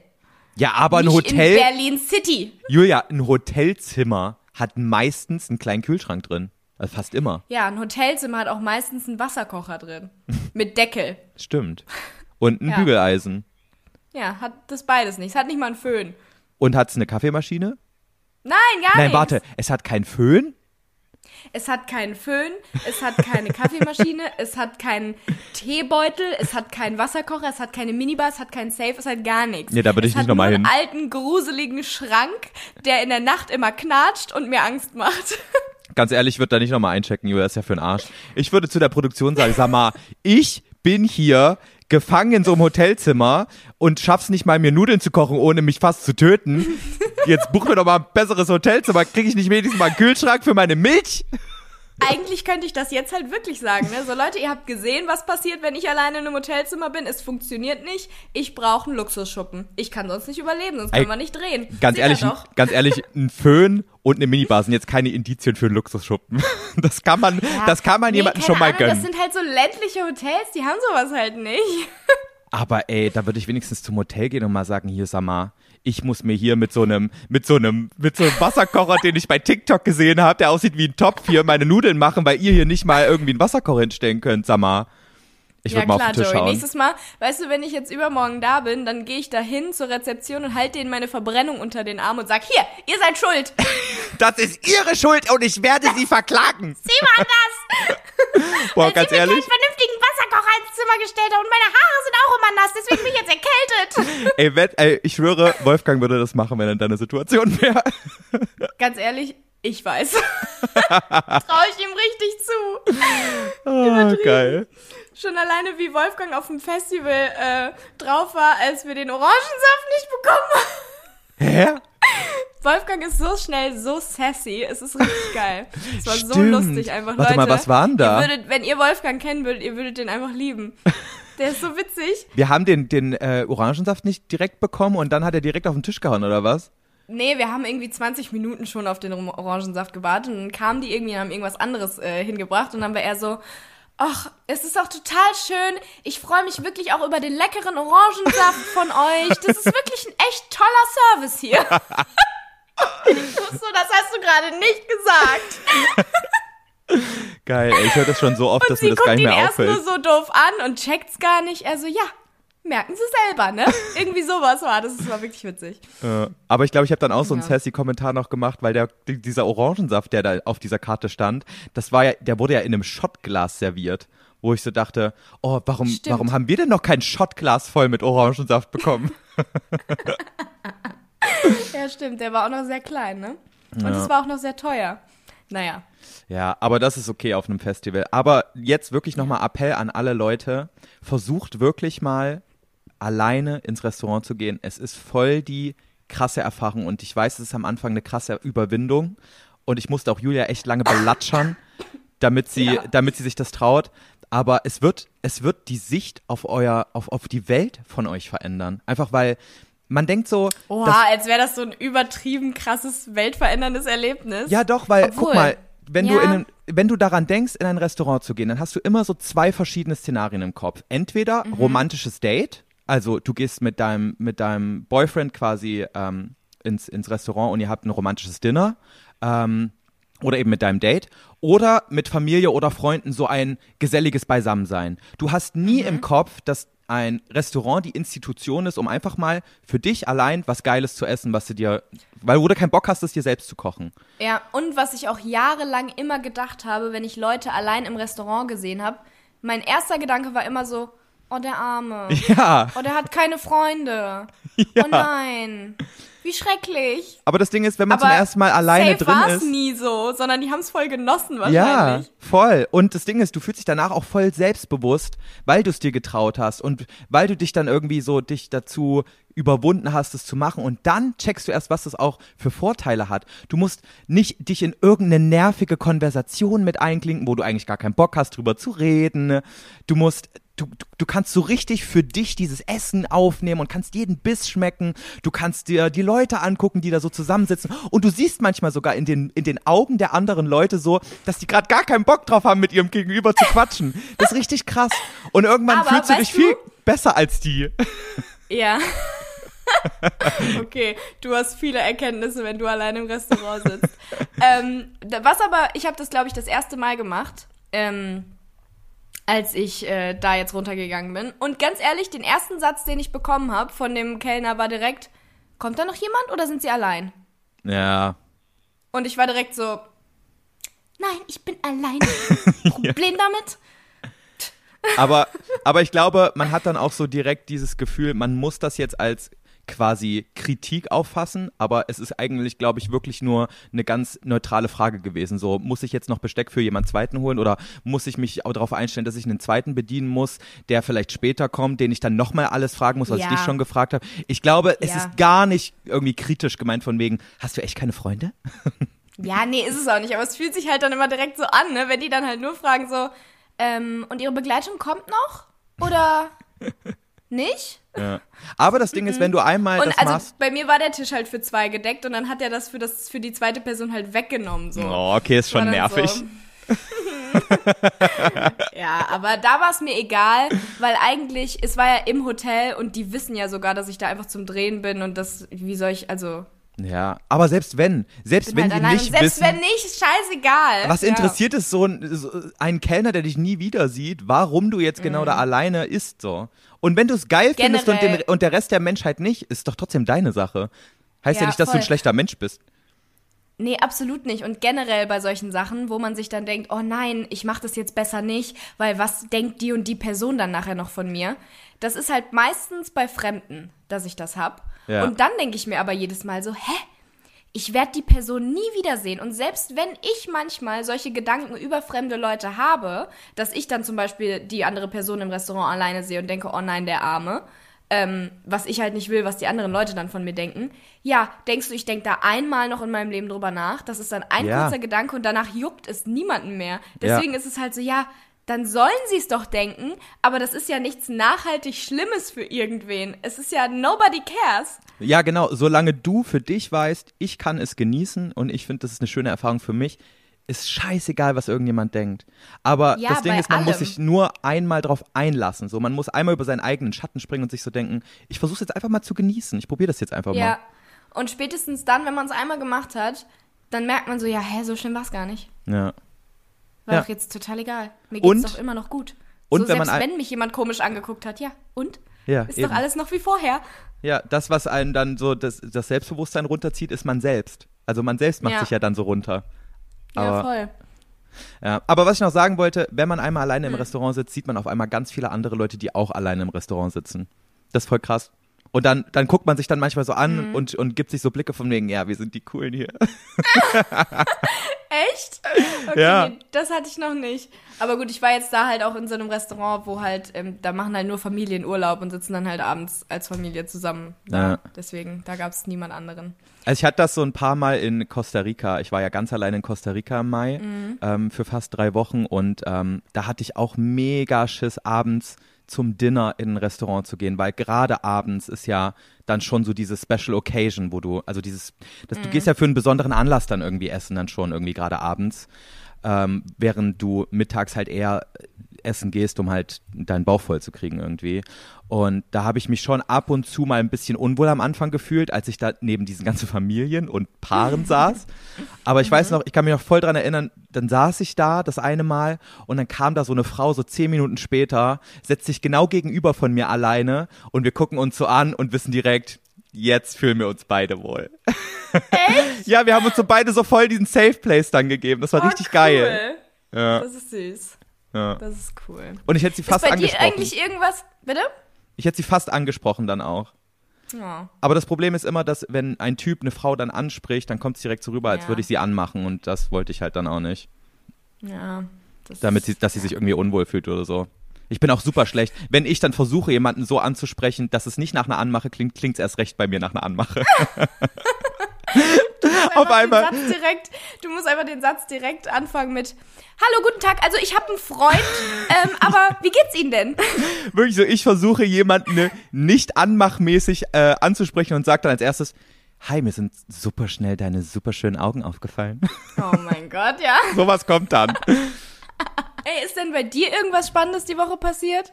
Ja, aber ein nicht in Hotel. Berlin City. Julia, ein Hotelzimmer hat meistens einen kleinen Kühlschrank drin. Also fast immer. Ja, ein Hotelzimmer hat auch meistens einen Wasserkocher drin. <laughs> Mit Deckel. Stimmt. Und ein Ja. Bügeleisen. Ja, hat das beides nicht. Es hat nicht mal einen Föhn. Und hat es eine Kaffeemaschine? Nein, gar Nein, nichts. warte, es hat keinen Föhn? Es hat keinen Föhn, es hat keine Kaffeemaschine, <laughs> es hat keinen Teebeutel, es hat keinen Wasserkocher, es hat keine Minibar, es hat keinen Safe, es hat gar nichts. Nee, da würde es ich nicht hat noch mal nur hin. einen alten, gruseligen Schrank, der in der Nacht immer knatscht und mir Angst macht. <laughs> Ganz ehrlich, ich würde da nicht nochmal einchecken, Julia, ist ja für den Arsch. Ich würde zu der Produktion sagen, sag mal, ich bin hier gefangen in so einem Hotelzimmer und schaff's nicht mal, mir Nudeln zu kochen, ohne mich fast zu töten. Jetzt buch mir doch mal ein besseres Hotelzimmer. Kriege ich nicht wenigstens mal einen Kühlschrank für meine Milch? Eigentlich könnte ich das jetzt halt wirklich sagen. Ne? So Leute, ihr habt gesehen, was passiert, wenn ich alleine in einem Hotelzimmer bin. Es funktioniert nicht. Ich brauche einen Luxusschuppen. Ich kann sonst nicht überleben, sonst können Ey, wir nicht drehen. Ganz Sicher ehrlich, doch. ganz ehrlich, ein Föhn und eine Minibar sind jetzt keine Indizien für einen Luxusschuppen. <laughs> Das kann man, das kann man Nee, jemandem schon mal Ahnung, Das gönnen. sind halt so ländliche Hotels, die haben sowas halt nicht. <laughs> Aber ey, da würde ich wenigstens zum Hotel gehen und mal sagen, hier sag mal, ich muss mir hier mit so einem, mit so einem, mit so einem Wasserkocher, den ich bei TikTok gesehen habe, der aussieht wie ein Topf hier, meine Nudeln machen, weil ihr hier nicht mal irgendwie einen Wasserkocher hinstellen könnt, sag mal. Ich ja mal klar, auf den Tisch Joey. schauen. Nächstes Mal, weißt du, wenn ich jetzt übermorgen da bin, dann gehe ich da hin zur Rezeption und halte denen meine Verbrennung unter den Arm und sag, hier, ihr seid schuld. <laughs> Das ist ihre Schuld und ich werde sie verklagen. Sieh mal das. Boah, Weil ganz sie mir ehrlich. keinen vernünftigen Wasserkocher ins Zimmer gestellt und meine Haare auch immer nass, deswegen bin ich jetzt erkältet. <laughs> Ey, wett, ey, ich schwöre, Wolfgang würde das machen, wenn er in deiner Situation wäre. <laughs> Ganz ehrlich, ich weiß. <laughs> Traue ich ihm richtig zu. Oh, geil. Schon alleine, wie Wolfgang auf dem Festival äh, drauf war, als wir den Orangensaft nicht bekommen haben. Hä? Wolfgang ist so schnell, so sassy. Es ist richtig geil. Es war so Stimmt. lustig einfach. Warte Leute, mal, was war denn da? Ihr würdet, wenn ihr Wolfgang kennen würdet, ihr würdet den einfach lieben. Der ist so witzig. Wir haben den, den äh, Orangensaft nicht direkt bekommen und dann hat er direkt auf den Tisch gehauen, oder was? Nee, wir haben irgendwie 20 Minuten schon auf den Orangensaft gewartet und dann kamen die irgendwie und haben irgendwas anderes äh, hingebracht und dann war er so, ach, es ist auch total schön. Ich freue mich wirklich auch über den leckeren Orangensaft von euch. Das ist wirklich ein echt toller Service hier. <laughs> ich wusste so, das hast du gerade nicht gesagt. <laughs> Geil, ey, ich höre das schon so oft, dass Sie mir das gar guckt nicht ihn mehr erst nur auffällt. so doof an und checkt's gar nicht. Er so, ja, merken Sie selber, ne? <laughs> Irgendwie sowas war das. Das war wirklich witzig. Äh, aber ich glaube, ich habe dann auch so einen Ja. sassy Kommentar noch gemacht, weil der, die- dieser Orangensaft, der da auf dieser Karte stand, das war ja, der wurde ja in einem Shotglas serviert. Wo ich so dachte, oh, warum, Stimmt. warum haben wir denn noch kein Shotglas voll mit Orangensaft bekommen? <laughs> <laughs> Ja, stimmt. Der war auch noch sehr klein, ne? Und es war auch noch sehr teuer. Naja. Ja, aber das ist okay auf einem Festival. Aber jetzt wirklich nochmal Appell an alle Leute. Versucht wirklich mal alleine ins Restaurant zu gehen. Es ist voll die krasse Erfahrung und ich weiß, es ist am Anfang eine krasse Überwindung und ich musste auch Julia echt lange belatschern, <laughs> damit sie, Ja. damit sie sich das traut. Aber es wird, es wird die Sicht auf euer, auf, auf die Welt von euch verändern. Einfach weil man denkt so, Oha, dass- als wäre das so ein übertrieben krasses, weltveränderndes Erlebnis. Ja, doch, weil, Obwohl, guck mal, wenn du ja. in ein, wenn du daran denkst, in ein Restaurant zu gehen, dann hast du immer so zwei verschiedene Szenarien im Kopf. Entweder Mhm. romantisches Date, also du gehst mit deinem, mit deinem Boyfriend quasi ähm, ins, ins Restaurant und ihr habt ein romantisches Dinner. Ähm, oder eben mit deinem Date oder mit Familie oder Freunden so ein geselliges Beisammensein. Du hast nie Mhm. im Kopf, dass ein Restaurant die Institution ist, um einfach mal für dich allein was Geiles zu essen, was du dir, weil wo du keinen Bock hast, es dir selbst zu kochen. Ja, und was ich auch jahrelang immer gedacht habe, wenn ich Leute allein im Restaurant gesehen habe, mein erster Gedanke war immer so, oh der Arme. <laughs> Ja. Oh, der hat keine Freunde. <laughs> Ja. Oh nein. Wie schrecklich. Aber das Ding ist, wenn man Aber zum ersten Mal alleine safe drin war's ist. nie so, sondern die haben es voll genossen Ja, wahrscheinlich. voll. Und das Ding ist, du fühlst dich danach auch voll selbstbewusst, weil du es dir getraut hast und weil du dich dann irgendwie so dich dazu überwunden hast, es zu machen. Und dann checkst du erst, was das auch für Vorteile hat. Du musst nicht dich in irgendeine nervige Konversation mit einklinken, wo du eigentlich gar keinen Bock hast, drüber zu reden. Du musst Du, du, kannst so richtig für dich dieses Essen aufnehmen und kannst jeden Biss schmecken. Du kannst dir die Leute angucken, die da so zusammensitzen. Und du siehst manchmal sogar in den, in den Augen der anderen Leute so, dass die gerade gar keinen Bock drauf haben, mit ihrem Gegenüber zu quatschen. <laughs> Das ist richtig krass. Und irgendwann Aber fühlst du dich viel du- besser als die. <laughs> Ja. <laughs> okay, du hast viele Erkenntnisse, wenn du allein im Restaurant sitzt. ähm, was aber, ich habe das, glaube ich, das erste Mal gemacht, ähm, als ich äh, da jetzt runtergegangen bin. Und ganz ehrlich, den ersten Satz, den ich bekommen habe von dem Kellner, war direkt, kommt da noch jemand oder sind sie allein? Ja. Und ich war direkt so, nein, ich bin allein. <laughs> Problem damit? Aber, aber ich glaube, man hat dann auch so direkt dieses Gefühl, man muss das jetzt als quasi Kritik auffassen, aber es ist eigentlich, glaube ich, wirklich nur eine ganz neutrale Frage gewesen. So, muss ich jetzt noch Besteck für jemand zweiten holen oder muss ich mich auch darauf einstellen, dass ich einen zweiten bedienen muss, der vielleicht später kommt, den ich dann nochmal alles fragen muss, was Ja. ich dich schon gefragt habe. Ich glaube, es Ja. ist gar nicht irgendwie kritisch gemeint von wegen, hast du echt keine Freunde? <laughs> Ja, nee, ist es auch nicht. Aber es fühlt sich halt dann immer direkt so an, ne? wenn die dann halt nur fragen so, ähm, und ihre Begleitung kommt noch? Oder <laughs> nicht? Ja. Aber das Ding ist, wenn du einmal Und das also machst. bei mir war der Tisch halt für zwei gedeckt und dann hat er das für, das für die zweite Person halt weggenommen. So. Oh, okay, ist schon nervig. So. <laughs> ja, aber da war es mir egal, weil eigentlich, es war ja im Hotel und die wissen ja sogar, dass ich da einfach zum Drehen bin und das, wie soll ich, also, Ja, aber selbst wenn, selbst wenn halt die nicht selbst wissen, wenn nicht, scheißegal. was ja. interessiert es so ein, so ein Kellner, der dich nie wieder sieht, warum du jetzt genau da alleine isst so? Und wenn du es geil findest und, den, Generell- und der Rest der Menschheit nicht, ist doch trotzdem deine Sache. Heißt ja, Ja, nicht, dass du ein voll. schlechter Mensch bist. Nee, absolut nicht. Und generell bei solchen Sachen, wo man sich dann denkt, oh nein, ich mache das jetzt besser nicht, weil was denkt die und die Person dann nachher noch von mir? Das ist halt meistens bei Fremden, dass ich das hab. Ja. Und dann denke ich mir aber jedes Mal so, hä? Ich werde die Person nie wiedersehen. Und selbst wenn ich manchmal solche Gedanken über fremde Leute habe, dass ich dann zum Beispiel die andere Person im Restaurant alleine sehe und denke, oh nein, der Arme, ähm, was ich halt nicht will, was die anderen Leute dann von mir denken. Ja, denkst du, ich denke da einmal noch in meinem Leben drüber nach? Das ist dann ein Ja. kurzer Gedanke und danach juckt es niemanden mehr. Ja. Deswegen ist es halt so, ja, dann sollen sie es doch denken, aber das ist ja nichts nachhaltig Schlimmes für irgendwen. Es ist ja nobody cares. Ja, genau, solange du für dich weißt, ich kann es genießen und ich finde, das ist eine schöne Erfahrung für mich, ist scheißegal, was irgendjemand denkt. Aber Ja, das Ding ist, man muss allem. sich nur einmal drauf einlassen. So, man muss einmal über seinen eigenen Schatten springen und sich so denken, ich versuche jetzt einfach mal zu genießen. Ich probiere das jetzt einfach Ja. mal. Und spätestens dann, wenn man es einmal gemacht hat, dann merkt man so, ja, hä, so schlimm war es gar nicht. Ja. War Ja. doch jetzt total egal. Mir geht's Und- doch immer noch gut. und so, wenn man selbst ein- wenn mich jemand komisch angeguckt hat, ja, und? Ja, Ist eben. doch alles noch wie vorher. Ja, das, was einen dann so das, das Selbstbewusstsein runterzieht, ist man selbst. Also man selbst macht Ja. sich ja dann so runter. Ja, Aber- voll. Ja. Aber was ich noch sagen wollte, wenn man einmal alleine Hm. im Restaurant sitzt, sieht man auf einmal ganz viele andere Leute, die auch alleine im Restaurant sitzen. Das ist voll krass. Und dann, dann guckt man sich dann manchmal so an Hm. und, und gibt sich so Blicke von wegen, ja, wir sind die Coolen hier. <laughs> Echt? Okay, Ja. nee, das hatte ich noch nicht. Aber gut, ich war jetzt da halt auch in so einem Restaurant, wo halt, ähm, da machen halt nur Familien Urlaub und sitzen dann halt abends als Familie zusammen. Ja. Deswegen, da gab es niemand anderen. Also ich hatte das so ein paar Mal in Costa Rica. Ich war ja ganz allein in Costa Rica im Mai Mhm. ähm, für fast drei Wochen und ähm, da hatte ich auch mega Schiss, abends zum Dinner in ein Restaurant zu gehen, weil gerade abends ist ja dann schon so diese Special Occasion, wo du, also dieses, dass du Mhm. gehst ja für einen besonderen Anlass dann irgendwie essen, dann schon irgendwie gerade abends, ähm, während du mittags halt eher essen gehst, um halt deinen Bauch voll zu kriegen irgendwie. Und da habe ich mich schon ab und zu mal ein bisschen unwohl am Anfang gefühlt, als ich da neben diesen ganzen Familien und Paaren <laughs> saß. Aber ich weiß noch, ich kann mich noch voll dran erinnern, dann saß ich da das eine Mal und dann kam da so eine Frau so zehn Minuten später, setzt sich genau gegenüber von mir alleine und wir gucken uns so an und wissen direkt, jetzt fühlen wir uns beide wohl. Echt? <laughs> ja, wir haben uns so beide so voll diesen Safe Place dann gegeben. Das war Oh, richtig cool. geil. Ja, Das ist süß. Ja. Das ist cool. Und ich hätte sie fast ist bei dir angesprochen. eigentlich irgendwas. Bitte? Ich hätte sie fast angesprochen dann auch. Ja. Aber das Problem ist immer, dass wenn ein Typ eine Frau dann anspricht, dann kommt es direkt so rüber, als Ja. würde ich sie anmachen und das wollte ich halt dann auch nicht. Ja. Das Damit sie, dass sie sich irgendwie unwohl fühlt oder so. Ich bin auch super schlecht. Wenn ich dann versuche, jemanden so anzusprechen, dass es nicht nach einer Anmache klingt, klingt es erst recht bei mir nach einer Anmache. <laughs> <laughs> Auf einmal. Den Satz direkt, du musst einfach den Satz direkt anfangen mit Hallo, guten Tag. Also ich habe einen Freund, ähm, aber wie geht's Ihnen denn? Wirklich so, ich versuche jemanden ne, nicht anmachmäßig äh, anzusprechen und sage dann als erstes, Hi, mir sind super schnell deine super schönen Augen aufgefallen. Oh mein Gott, ja. <laughs> Sowas kommt dann. Ey, ist denn bei dir irgendwas Spannendes die Woche passiert?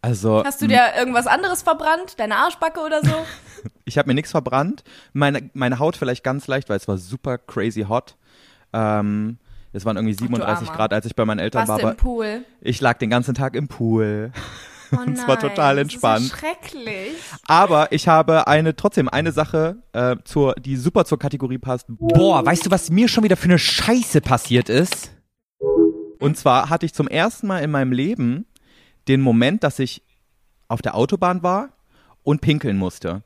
Also, Hast du dir irgendwas anderes verbrannt? Deine Arschbacke oder so? <laughs> ich habe mir nichts verbrannt. Meine, meine Haut vielleicht ganz leicht, weil es war super crazy hot. Ähm, es waren irgendwie 37 Armer. Grad, als ich bei meinen Eltern Warst war. du im Pool? ich lag den ganzen Tag im Pool. Oh <laughs> Und es war total entspannt. Das ist ja schrecklich. Aber ich habe eine trotzdem eine Sache, äh, zur, die super zur Kategorie passt. Boah, weißt du, was mir schon wieder für eine Scheiße passiert ist? Und zwar hatte ich zum ersten Mal in meinem Leben den Moment, dass ich auf der Autobahn war und pinkeln musste.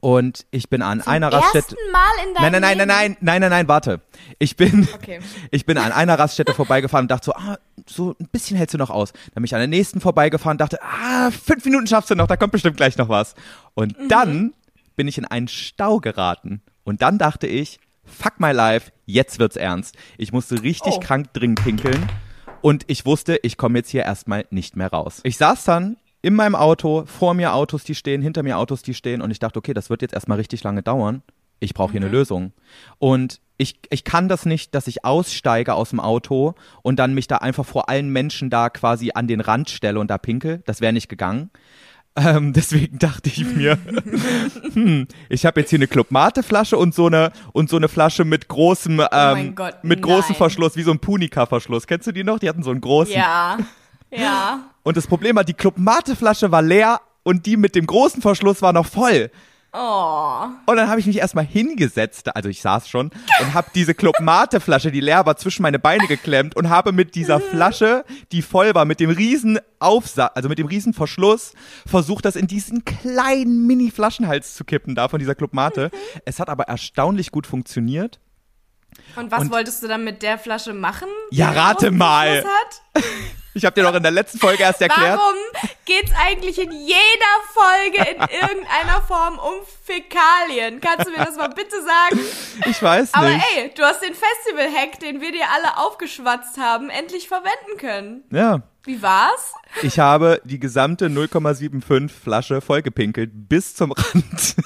Und ich bin an einer Ersten Raststätte. Mal in Nein, nein, nein, nein, nein, nein, nein, nein, warte. Ich bin, Okay. <laughs> ich bin an einer Raststätte vorbeigefahren und dachte so, ah, so ein bisschen hältst du noch aus. Dann bin ich an der nächsten vorbeigefahren und dachte, ah, fünf Minuten schaffst du noch, da kommt bestimmt gleich noch was. Und Mhm. dann bin ich in einen Stau geraten. Und dann dachte ich, fuck my life, jetzt wird's ernst. Ich musste richtig Oh. krank dringend pinkeln. Und ich wusste, ich komme jetzt hier erstmal nicht mehr raus. Ich saß dann in meinem Auto, vor mir Autos, die stehen, hinter mir Autos, die stehen. Und ich dachte, okay, das wird jetzt erstmal richtig lange dauern. Ich brauche hier eine Lösung. Und ich, ich kann das nicht, dass ich aussteige aus dem Auto und dann mich da einfach vor allen Menschen da quasi an den Rand stelle und da pinkel. Das wäre nicht gegangen. Ähm, <laughs> deswegen dachte ich mir, <laughs> hm, ich habe jetzt hier eine Club Mate Flasche und so eine und so eine Flasche mit großem ähm, mein Gott, mit großem. Verschluss, wie so ein Punika Verschluss. Kennst du die noch? Die hatten so einen großen. Ja. Ja. Und das Problem war, die Club Mate Flasche war leer und die mit dem großen Verschluss war noch voll. Oh. Und dann habe ich mich erstmal hingesetzt, also ich saß schon, und habe diese Club Mate Flasche, die leer war, zwischen meine Beine geklemmt und habe mit dieser Flasche, die voll war, mit dem riesen Aufsatz, also mit dem riesen Verschluss, versucht, das in diesen kleinen Mini-Flaschenhals zu kippen, da von dieser Club Mate. Es hat aber erstaunlich gut funktioniert. Und was Und- wolltest du dann mit der Flasche machen? Ja, rate mal. <laughs> Ich habe dir doch in der letzten Folge erst erklärt. Warum geht's eigentlich in jeder Folge in irgendeiner Form um Fäkalien? Kannst du mir das mal bitte sagen? Ich weiß Aber nicht. ey, du hast den Festival-Hack, den wir dir alle aufgeschwatzt haben, endlich verwenden können. Ja. Wie war's? Ich habe die gesamte 0,75 Flasche vollgepinkelt bis zum Rand.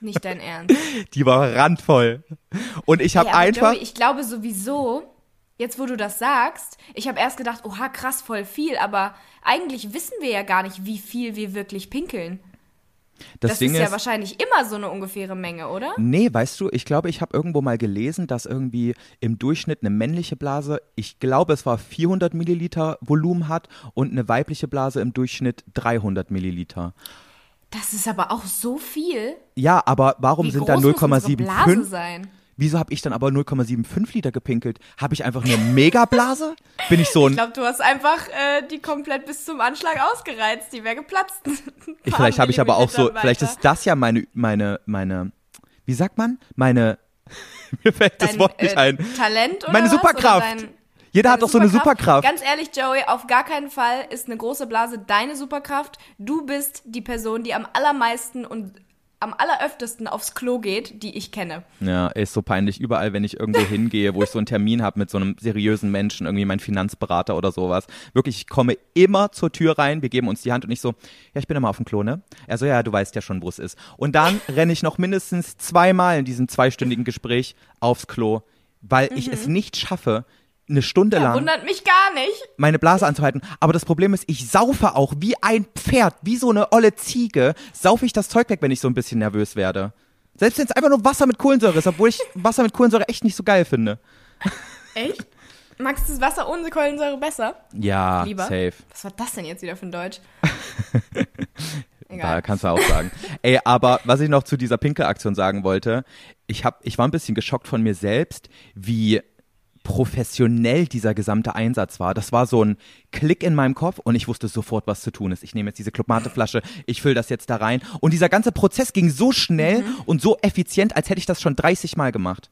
Nicht dein Ernst. Die war randvoll. Und ich habe Ey, aber einfach. Joey, ich glaube sowieso, jetzt wo du das sagst, ich habe erst gedacht, oha, krass, voll viel, aber eigentlich wissen wir ja gar nicht, wie viel wir wirklich pinkeln. das, Das, ist ja ist, wahrscheinlich immer so eine ungefähre Menge, oder? Nee, weißt du, ich glaube, ich habe irgendwo mal gelesen, dass irgendwie im Durchschnitt eine männliche Blase, ich glaube, es war 400 Milliliter Volumen hat und eine weibliche Blase im Durchschnitt 300 Milliliter. Das ist aber auch so viel. Ja, aber warum Wie sind da groß muss unsere Blase 0,75? Wieso habe ich dann aber 0,75 Liter gepinkelt? Habe ich einfach eine Megablase? Bin ich so ein Ich glaube, du hast einfach äh, die komplett bis zum Anschlag ausgereizt. Die wäre geplatzt. <laughs> Ich, vielleicht habe ich aber auch so, Millimetern vielleicht weiter. ist das ja meine, meine, meine, wie sagt man? Meine, <laughs> mir fällt das Dein, Wort nicht äh, ein. Talent oder Meine was? Superkraft. Oder dein, Jeder hat doch so eine Superkraft. Ganz ehrlich, Joey, auf gar keinen Fall ist eine große Blase deine Superkraft. Du bist die Person, die am allermeisten und am alleröftesten aufs Klo geht, die ich kenne. Ja, ist so peinlich. Überall, wenn ich irgendwo <laughs> hingehe, wo ich so einen Termin habe mit so einem seriösen Menschen, irgendwie mein Finanzberater oder sowas. Wirklich, ich komme immer zur Tür rein, wir geben uns die Hand und ich so, ja, ich bin immer auf dem Klo, ne? Er so, ja, du weißt ja schon, wo es ist. Und dann <laughs> renne ich noch mindestens zweimal in diesem zweistündigen Gespräch aufs Klo, weil ich es nicht schaffe, eine Stunde lang Wundert mich gar nicht. meine Blase anzuhalten. Aber das Problem ist, ich saufe auch wie ein Pferd, wie so eine olle Ziege, saufe ich das Zeug weg, wenn ich so ein bisschen nervös werde. Selbst wenn es einfach nur Wasser mit Kohlensäure ist, obwohl ich <laughs> Wasser mit Kohlensäure echt nicht so geil finde. Echt? Magst du das Wasser ohne Kohlensäure besser? Ja, Lieber? safe. Was war das denn jetzt wieder für ein Deutsch? Da <laughs> Egal. kannst du auch sagen. Ey, aber was ich noch zu dieser Pinkelaktion sagen wollte, ich hab, ich war ein bisschen geschockt von mir selbst, wie professionell dieser gesamte Einsatz war. Das war so ein Klick in meinem Kopf und ich wusste sofort, was zu tun ist. Ich nehme jetzt diese Clubmate-Flasche, ich fülle das jetzt da rein. Und dieser ganze Prozess ging so schnell und so effizient, als hätte ich das schon 30 Mal gemacht.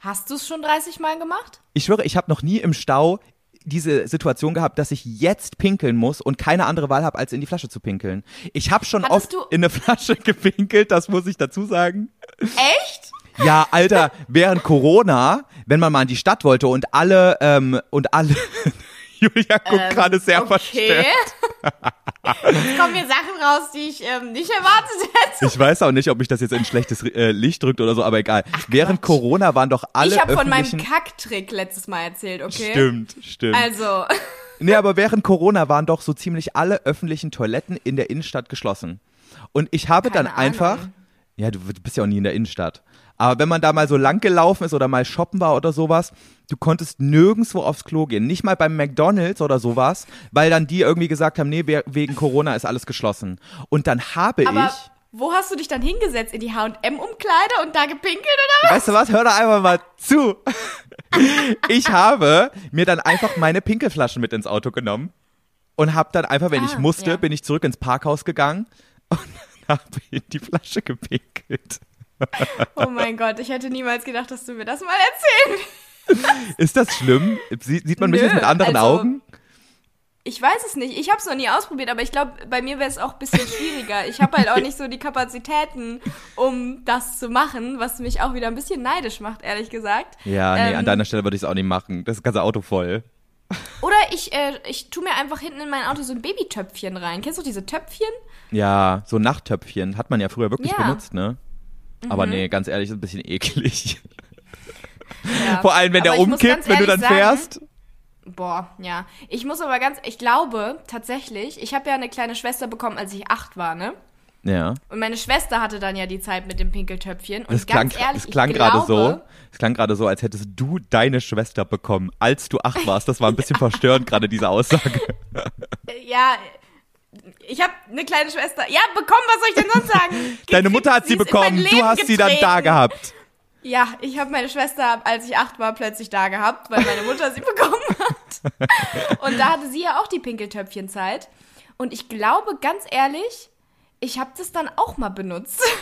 Hast du es schon 30 Mal gemacht? Ich schwöre, ich habe noch nie im Stau diese Situation gehabt, dass ich jetzt pinkeln muss und keine andere Wahl habe, als in die Flasche zu pinkeln. Ich habe schon Hattest oft in eine Flasche <laughs> gepinkelt, das muss ich dazu sagen. Echt? Ja, Alter, während Corona, wenn man mal in die Stadt wollte und alle ähm, und alle <laughs> Julia guckt gerade sehr Ähm, Okay. verstört. Jetzt kommen hier Sachen raus, die ich ähm, nicht erwartet hätte. Ich weiß auch nicht, ob mich das jetzt in schlechtes äh, Licht drückt oder so, aber egal. während Corona waren doch alle Ich habe von meinem Kacktrick letztes Mal erzählt, okay? Stimmt, stimmt. Also, Nee, aber während Corona waren doch so ziemlich alle öffentlichen Toiletten in der Innenstadt geschlossen. Und ich habe dann Keine einfach, Ahnung. ja, du bist ja auch nie in der Innenstadt. Aber wenn man da mal so lang gelaufen ist oder mal shoppen war oder sowas, du konntest nirgendwo aufs Klo gehen. Nicht mal beim McDonalds oder sowas, weil dann die irgendwie gesagt haben, nee, we- wegen Corona ist alles geschlossen. Und dann habe aber ich, wo hast du dich dann hingesetzt? In die H&M-Umkleide und da gepinkelt oder was? weißt du was, hör da einfach mal zu. <laughs> Ich habe mir dann einfach meine Pinkelflaschen mit ins Auto genommen und habe dann einfach, wenn ich Ah, musste, ja. bin ich zurück ins Parkhaus gegangen und <laughs> habe in die Flasche gepinkelt. <laughs> Oh mein Gott, ich hätte niemals gedacht, dass du mir das mal erzählen. Ist das schlimm? Sie, sieht man mich Nö, jetzt mit anderen also- Augen? Ich weiß es nicht. Ich habe es noch nie ausprobiert, aber ich glaube, bei mir wäre es auch ein bisschen schwieriger. Ich habe halt auch nicht so die Kapazitäten, um das zu machen, was mich auch wieder ein bisschen neidisch macht, ehrlich gesagt. Ja, nee, Ähm, an deiner Stelle würde ich es auch nicht machen. Das ganze Auto voll. Oder ich, äh, ich tu mir einfach hinten in mein Auto so ein Babytöpfchen rein. Kennst du diese Töpfchen? Ja, so Nachttöpfchen hat man ja früher wirklich Ja. Benutzt, ne? Aber nee, ganz ehrlich, ist ein bisschen eklig. Ja. Vor allem, wenn Aber der umkippt, wenn du dann sagen, fährst. Boah, ja. Ich muss aber ganz, ich glaube tatsächlich, ich habe ja eine kleine Schwester bekommen, als ich acht war, ne? Ja. Und meine Schwester hatte dann ja die Zeit mit dem Pinkeltöpfchen. Und Das klang, ganz ehrlich, das klang gerade so. Es klang gerade so, als hättest du deine Schwester bekommen, als du acht warst. Das war ein bisschen verstörend, gerade diese Aussage. Ja, ich habe eine kleine Schwester. Ja, bekommen, was soll ich denn sonst sagen? <laughs> Deine Mutter hat sie bekommen, du hast sie dann da getreten. gehabt. Ja, ich habe meine Schwester, als ich acht war, plötzlich da gehabt, weil meine Mutter sie <laughs> bekommen hat. Und da hatte sie ja auch die Pinkeltöpfchenzeit. Und ich glaube, ganz ehrlich, ich habe das dann auch mal benutzt. <laughs>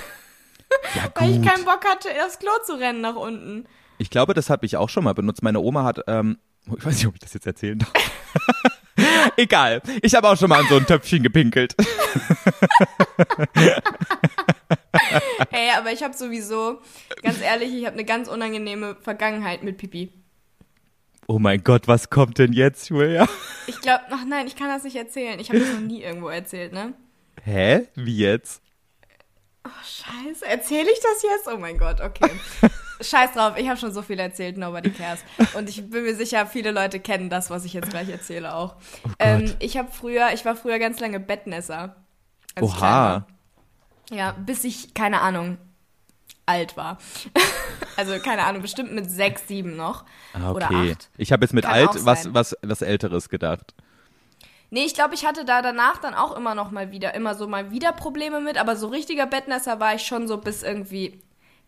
Ja, Weil ich keinen Bock hatte, aufs Klo zu rennen nach unten. Ich glaube, das habe ich auch schon mal benutzt. Meine Oma hat, ähm, ich weiß nicht, ob ich das jetzt erzählen darf. Egal. Ich habe auch schon mal an so ein Töpfchen gepinkelt. Ey, aber ich habe sowieso, ganz ehrlich, ich habe eine ganz unangenehme Vergangenheit mit Pipi. Oh mein Gott, was kommt denn jetzt, Julia? Ich glaube, ach nein, ich kann das nicht erzählen. Ich habe das noch nie irgendwo erzählt, ne? Hä? Wie jetzt? Scheiße, erzähle ich das jetzt? Oh mein Gott, okay. <laughs> Scheiß drauf, ich habe schon so viel erzählt, nobody cares. Und ich bin mir sicher, viele Leute kennen das, was ich jetzt gleich erzähle auch. ähm, ich habe früher, ich war früher ganz lange Bettnässer. Oha. Ja, bis ich, keine Ahnung, alt war. <laughs> also, keine Ahnung, bestimmt mit sechs, sieben noch. Ah, Oder okay. acht. Ich habe jetzt mit Kann alt was, was, was Älteres gedacht. Nee, ich glaube, ich hatte da danach dann auch immer noch mal wieder, immer so mal wieder Probleme mit, aber so richtiger Bettnässer war ich schon so bis irgendwie,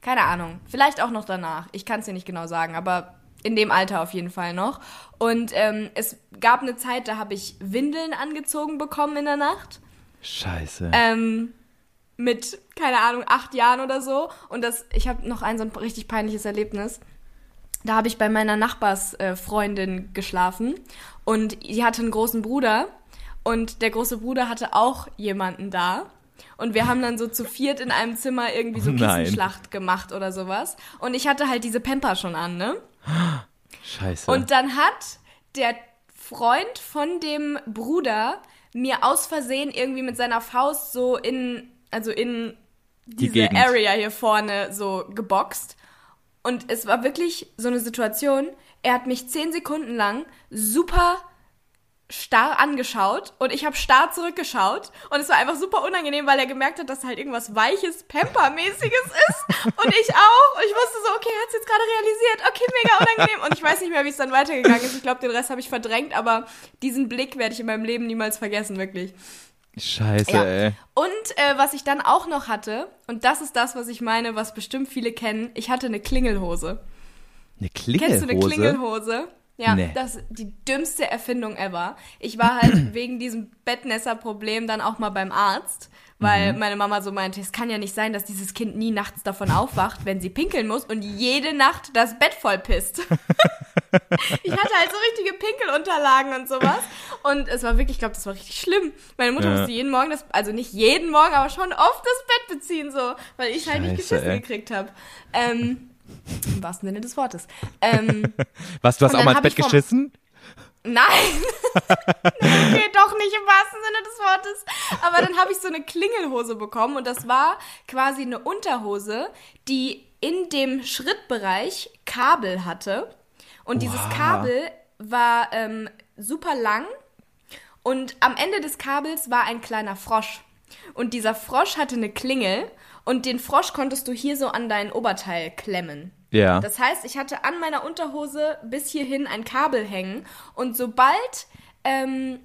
keine Ahnung, vielleicht auch noch danach. Ich kann es dir nicht genau sagen, aber in dem Alter auf jeden Fall noch. Und ähm, es gab eine Zeit, da habe ich Windeln angezogen bekommen in der Nacht. Scheiße. Ähm, mit, keine Ahnung, acht Jahren oder so. Und das, ich habe noch ein so ein richtig peinliches Erlebnis. Da habe ich bei meiner Nachbarsfreundin äh, geschlafen und die hatte einen großen Bruder und der große Bruder hatte auch jemanden da. Und wir haben dann so zu viert in einem Zimmer irgendwie so. Kissenschlacht gemacht oder sowas. Und ich hatte halt diese Pamper schon an, ne? Scheiße. Und dann hat der Freund von dem Bruder mir aus Versehen irgendwie mit seiner Faust so in, also in diese Gegend. Area hier vorne so geboxt. Und es war wirklich so eine Situation, Er hat mich zehn Sekunden lang super starr angeschaut und ich habe starr zurückgeschaut und es war einfach super unangenehm, weil er gemerkt hat, dass halt irgendwas weiches, Pamper-mäßiges ist und ich auch und ich wusste so, okay, er hat es jetzt gerade realisiert, okay, mega unangenehm und ich weiß nicht mehr, wie es dann weitergegangen ist. Ich glaube, den Rest habe ich verdrängt, aber diesen Blick werde ich in meinem Leben niemals vergessen, wirklich. Scheiße, Ja. ey. Und äh, was ich dann auch noch hatte, und das ist das, was ich meine, was bestimmt viele kennen, ich hatte eine Klingelhose. Eine Klingelhose? Kennst du eine Klingelhose? Ja, Nee. das ist die dümmste Erfindung ever. Ich war halt <clears throat> wegen diesem Bettnässer-Problem dann auch mal beim Arzt, weil Mhm. meine Mama so meinte, es kann ja nicht sein, dass dieses Kind nie nachts davon aufwacht, wenn sie pinkeln muss und jede Nacht das Bett voll pisst. <laughs> ich hatte halt so richtige Pinkelunterlagen und sowas. Und es war wirklich, ich glaube, das war richtig schlimm. Meine Mutter Ja. musste jeden Morgen das, also nicht jeden Morgen, aber schon oft das Bett beziehen, so, weil ich halt nicht geschissen ey. gekriegt habe. Ähm, Im wahrsten Sinne des Wortes. Ähm, <laughs> Was, du hast auch mal ins Bett geschissen? Nein, <laughs> okay, doch nicht im wahrsten Sinne des Wortes. Aber dann habe ich so eine Klingelhose bekommen und das war quasi eine Unterhose, die in dem Schrittbereich Kabel hatte. Und dieses Wow. Kabel war ähm, super lang und am Ende des Kabels war ein kleiner Frosch. Und dieser Frosch hatte eine Klingel und den Frosch konntest du hier so an dein Oberteil klemmen. Ja. Das heißt, ich hatte an meiner Unterhose bis hierhin ein Kabel hängen und sobald ähm,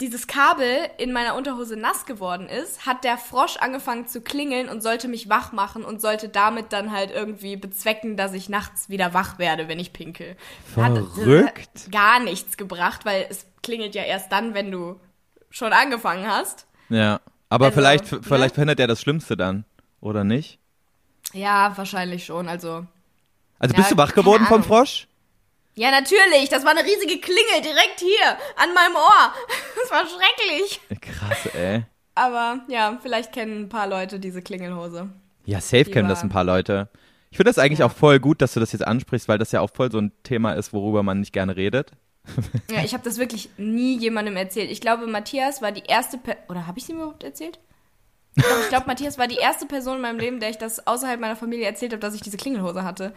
dieses Kabel in meiner Unterhose nass geworden ist, hat der Frosch angefangen zu klingeln und sollte mich wach machen und sollte damit dann halt irgendwie bezwecken, dass ich nachts wieder wach werde, wenn ich pinkel. Hat Verrückt. gar nichts gebracht, weil es klingelt ja erst dann, wenn du schon angefangen hast. ja. Aber Also, vielleicht, ne? vielleicht verhindert er das Schlimmste dann, oder nicht? Ja, wahrscheinlich schon. Also Also Ja, bist du wach geworden vom. Frosch? Ja, natürlich. Das war eine riesige Klingel direkt hier an meinem Ohr. <laughs> Das war schrecklich. Krass, ey. Aber ja, vielleicht kennen ein paar Leute diese Klingelhose. Ja, safe Die kennen das ein paar Leute. Ich finde das eigentlich Ja. auch voll gut, dass du das jetzt ansprichst, weil das ja auch voll so ein Thema ist, worüber man nicht gerne redet. Ja, ich habe das wirklich nie jemandem erzählt. Ich glaube, Matthias war die erste Per oder habe ich es ihm überhaupt erzählt? Doch, ich glaube, Matthias war die erste Person in meinem Leben, der ich das außerhalb meiner Familie erzählt habe, dass ich diese Klingelhose hatte.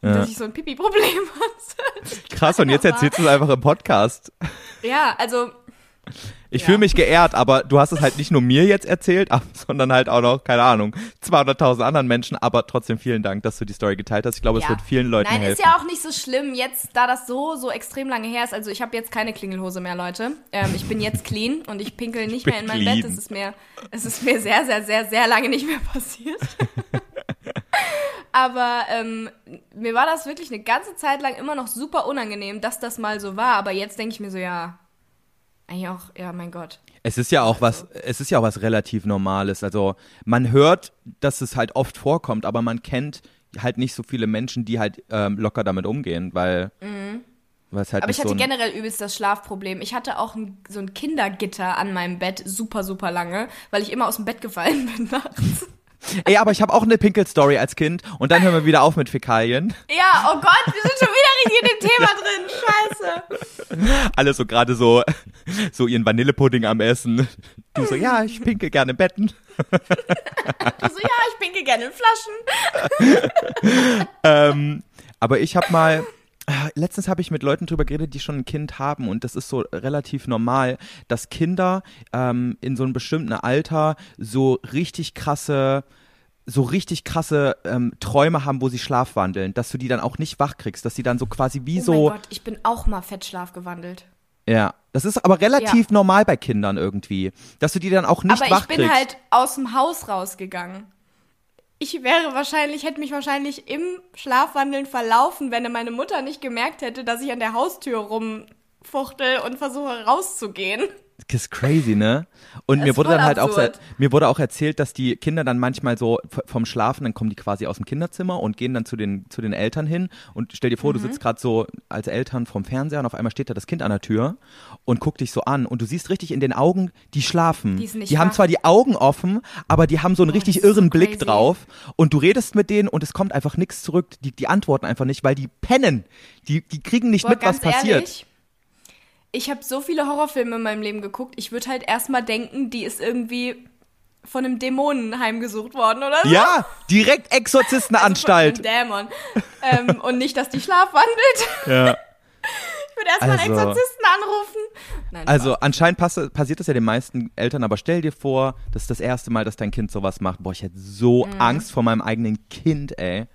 Und Ja. dass ich so ein Pipi-Problem <laughs> hatte. Krass, und jetzt erzählst du es einfach im Podcast. Ja, also Ich Ja. fühle mich geehrt, aber du hast es halt nicht nur mir jetzt erzählt, <laughs> sondern halt auch noch, keine Ahnung, 200.000 anderen Menschen. Aber trotzdem vielen Dank, dass du die Story geteilt hast. Ich glaube, es Ja. wird vielen Leuten Nein, helfen. ist ja auch nicht so schlimm, jetzt, da das so, so extrem lange her ist. Also ich habe jetzt keine Klingelhose mehr, Leute. Ähm, ich bin jetzt clean und ich pinkel nicht bin mehr in mein clean. Bett. Es ist mir, es ist mir sehr, sehr, sehr, sehr lange nicht mehr <laughs> passiert. Aber ähm, mir war das wirklich eine ganze Zeit lang immer noch super unangenehm, dass das mal so war. Aber jetzt denke ich mir so, ja, eigentlich auch, ja, mein Gott. Es ist ja auch was, es ist ja auch was relativ Normales. Also man hört, dass es halt oft vorkommt, aber man kennt halt nicht so viele Menschen, die halt ähm, locker damit umgehen, weil, es halt Mhm. Aber ich hatte so generell übelst das Schlafproblem. Ich hatte auch ein, so ein Kindergitter an meinem Bett super, super lange, weil ich immer aus dem Bett gefallen <laughs> bin nachts. Ey, aber ich habe auch eine Pinkel-Story als Kind und dann hören wir wieder auf mit Fäkalien. Ja, oh Gott, wir sind schon wieder richtig in dem Thema drin. Scheiße. Alle so gerade so, so ihren Vanillepudding am Essen. Du so, ja, ich pinkel gerne im Betten. Ich so, ja, ich pinke gerne in Flaschen. ähm, aber ich habe mal, letztens habe ich mit Leuten drüber geredet, die schon ein Kind haben und das ist so relativ normal, dass Kinder ähm, in so einem bestimmten Alter so richtig krasse so richtig krasse ähm, Träume haben, wo sie schlafwandeln, dass du die dann auch nicht wach kriegst, dass sie dann so quasi wie Oh so, mein Gott, ich bin auch mal Fettschlaf gewandelt. ja, das ist aber relativ normal bei Kindern irgendwie, dass du die dann auch nicht Aber wach ich bin kriegst. halt aus dem Haus rausgegangen. Ich wäre wahrscheinlich, hätte mich wahrscheinlich im Schlafwandeln verlaufen, wenn meine Mutter nicht gemerkt hätte, dass ich an der Haustür rumfuchtel und versuche rauszugehen. Das ist crazy, ne? Und Das mir wurde dann halt auch, absurd. mir wurde auch erzählt, dass die Kinder dann manchmal so vom Schlafen, dann kommen die quasi aus dem Kinderzimmer und gehen dann zu den, zu den Eltern hin und stell dir vor, Mhm. du sitzt gerade so als Eltern vorm Fernseher und auf einmal steht da das Kind an der Tür und guckt dich so an und du siehst richtig in den Augen, die schlafen. Die sind nicht haben zwar die Augen offen, aber die haben so einen richtig das ist irren so Blick drauf und du redest mit denen und es kommt einfach nichts zurück. Die, die antworten einfach nicht, weil die pennen. Die, die kriegen nicht Boah, mit, was passiert. ehrlich, ich habe so viele Horrorfilme in meinem Leben geguckt. Ich würde halt erstmal denken, die ist irgendwie von einem Dämonen heimgesucht worden, oder so? Ja, direkt Exorzistenanstalt. Von einem Dämon. ähm, und nicht, dass die schlafwandelt. Ja. <laughs> Ich würde erstmal einen Also- Exorzisten anrufen. Nein, Also Spaß. anscheinend pass passiert das ja den meisten Eltern, aber stell dir vor, das ist das erste Mal, dass dein Kind sowas macht. Boah, ich hätte so Angst vor meinem eigenen Kind, ey.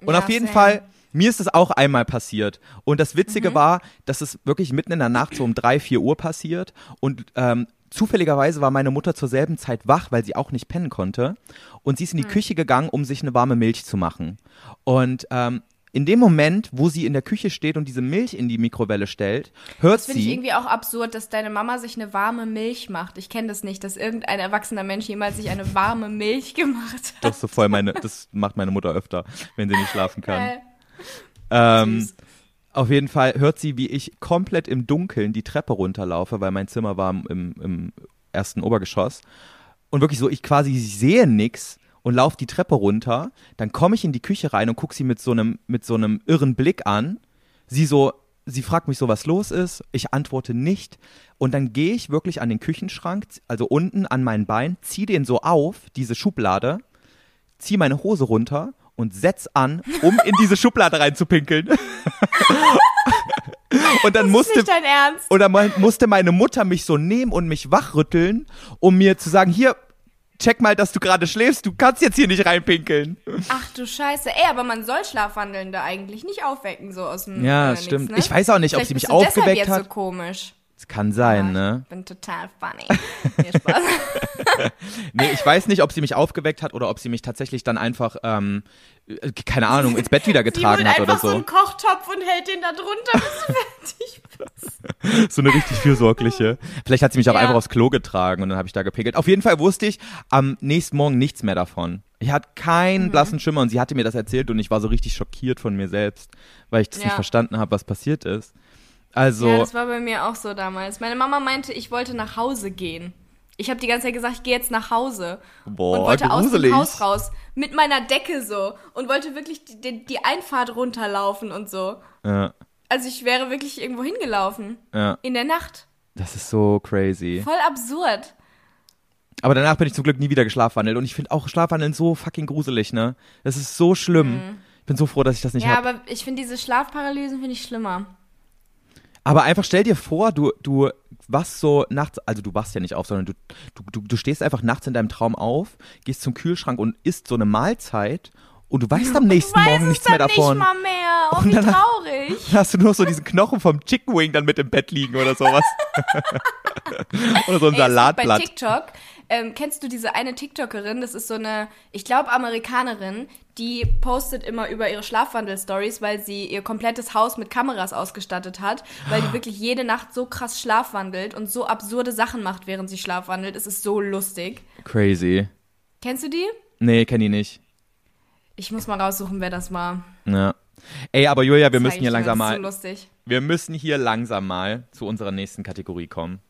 Und Mhm. Ja, auf jeden same. Fall, mir ist es auch einmal passiert. Und das Mhm. Witzige war, dass es wirklich mitten in der Nacht so um drei, vier Uhr passiert. Und ähm, zufälligerweise war meine Mutter zur selben Zeit wach, weil sie auch nicht pennen konnte. Und sie ist in die Mhm. Küche gegangen, um sich eine warme Milch zu machen. Und ähm, in dem Moment, wo sie in der Küche steht und diese Milch in die Mikrowelle stellt, hört Das finde ich sie. irgendwie auch absurd, dass deine Mama sich eine warme Milch macht. Ich kenne das nicht, dass irgendein erwachsener Mensch jemals sich eine warme Milch gemacht hat. Das so voll meine, das macht meine Mutter öfter, wenn sie nicht schlafen kann. Ähm, auf jeden Fall hört sie, wie ich komplett im Dunkeln die Treppe runterlaufe, weil mein Zimmer war im, im ersten Obergeschoss. Und wirklich so, ich quasi sehe nix und laufe die Treppe runter. Dann komme ich in die Küche rein und gucke sie mit so einem, mit so einem irren Blick an. Sie so, sie fragt mich so, was los ist. Ich antworte nicht. Und dann gehe ich wirklich an den Küchenschrank, also unten an mein Bein, ziehe den so auf, diese Schublade, ziehe meine Hose runter und setz an, um in diese <laughs> Schublade reinzupinkeln. <laughs> und dann musste Nicht dein Ernst. oder musste meine Mutter mich so nehmen und mich wachrütteln, um mir zu sagen, hier, check mal, dass du gerade schläfst, du kannst jetzt hier nicht reinpinkeln. Ach du Scheiße. Ey, aber man soll Schlafwandelnde eigentlich nicht aufwecken, so aus dem Ja, äh, stimmt. Nix, Ich weiß auch nicht, ob Vielleicht sie mich du deshalb aufgeweckt jetzt hat. so komisch. Das kann sein, Ah, ne? Ich bin total funny. <laughs> Nee, Spaß. <laughs> Nee, ich weiß nicht, ob sie mich aufgeweckt hat oder ob sie mich tatsächlich dann einfach, ähm, äh, keine Ahnung, ins Bett wieder <laughs> Sie getragen holt hat oder einfach so so. einen Kochtopf und hält den da drunter, bis du fertig bist. So eine richtig fürsorgliche. Vielleicht hat sie mich auch Ja. einfach aufs Klo getragen und dann habe ich da gepinkelt. Auf jeden Fall wusste ich am nächsten Morgen nichts mehr davon. Ich hatte Mhm. keinen blassen Schimmer und sie hatte mir das erzählt und ich war so richtig schockiert von mir selbst, weil ich das Ja. nicht verstanden habe, was passiert ist. Also, Ja, das war bei mir auch so damals. Meine Mama meinte, ich wollte nach Hause gehen. Ich habe die ganze Zeit gesagt, ich gehe jetzt nach Hause. Boah, und wollte aus gruselig. dem Haus raus. Mit meiner Decke so. Und wollte wirklich die, die, Einfahrt runterlaufen und so. ja, Also ich wäre wirklich irgendwo hingelaufen. ja, In der Nacht. das ist so crazy. Voll absurd. Aber danach bin ich zum Glück nie wieder geschlafwandelt und ich finde auch Schlafwandeln so fucking gruselig, ne? Das ist so schlimm. Ich bin so froh, dass ich das nicht Mhm. ja, habe. aber ich finde diese Schlafparalysen finde ich schlimmer. Aber einfach stell dir vor, du, du wachst so nachts, also du wachst ja nicht auf, sondern du, du, du, du stehst einfach nachts in deinem Traum auf, gehst zum Kühlschrank und isst so eine Mahlzeit und du weißt <laughs> am nächsten Weiß Morgen nichts mehr davon. nicht mal mehr. Oh, Und wie dann- traurig. Dann hast du nur so diesen Knochen vom Chicken Wing dann mit im Bett liegen oder sowas. <laughs> oder so ein Ey, gibt bei Salatblatt. TikTok, ähm, kennst du diese eine TikTokerin, das ist so eine, ich glaube, Amerikanerin, die postet immer über ihre Schlafwandel-Stories, weil sie ihr komplettes Haus mit Kameras ausgestattet hat, weil die wirklich jede Nacht so krass schlafwandelt und so absurde Sachen macht, während sie schlafwandelt. Es ist so lustig. Crazy. Kennst du die? Nee, kenn ich nicht. Ich muss mal raussuchen, wer das war. Ja. Ey, aber Julia, wir Zeig müssen hier langsam das ist mal, so lustig. wir müssen hier langsam mal zu unserer nächsten Kategorie kommen.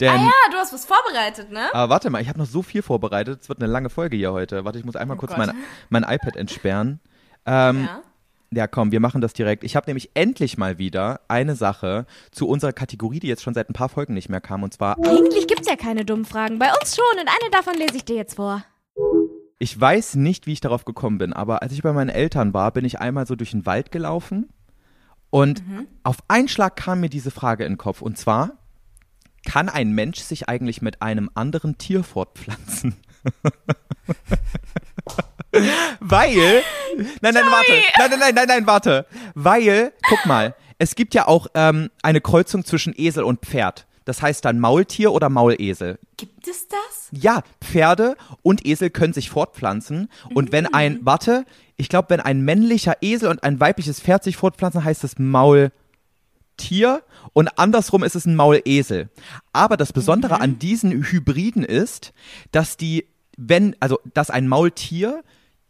Denn, Ah ja, du hast was vorbereitet, ne? aber warte mal, ich habe noch so viel vorbereitet. Es wird eine lange Folge hier heute. Warte, ich muss einmal Oh kurz mein, mein iPad entsperren. Ähm, Ja. Ja, komm, wir machen das direkt. Ich habe nämlich endlich mal wieder eine Sache zu unserer Kategorie, die jetzt schon seit ein paar Folgen nicht mehr kam, und zwar, Eigentlich gibt's ja keine dummen Fragen. Bei uns schon und eine davon lese ich dir jetzt vor. ich weiß nicht, wie ich darauf gekommen bin, aber als ich bei meinen Eltern war, bin ich einmal so durch den Wald gelaufen und auf einen Schlag kam mir diese Frage in den Kopf, und zwar, kann ein Mensch sich eigentlich mit einem anderen Tier fortpflanzen? <laughs> Weil, nein, nein, warte, nein, nein, nein, nein, nein, warte, weil, guck mal, es gibt ja auch ähm, eine Kreuzung zwischen Esel und Pferd. Das heißt dann Maultier oder Maulesel. Gibt es das? Ja, Pferde und Esel können sich fortpflanzen. Und wenn ein, warte, ich glaube, wenn ein männlicher Esel und ein weibliches Pferd sich fortpflanzen, heißt es Maultier. Und andersrum ist es ein Maulesel. Aber das Besondere an diesen Hybriden ist, dass die, wenn, also, dass ein Maultier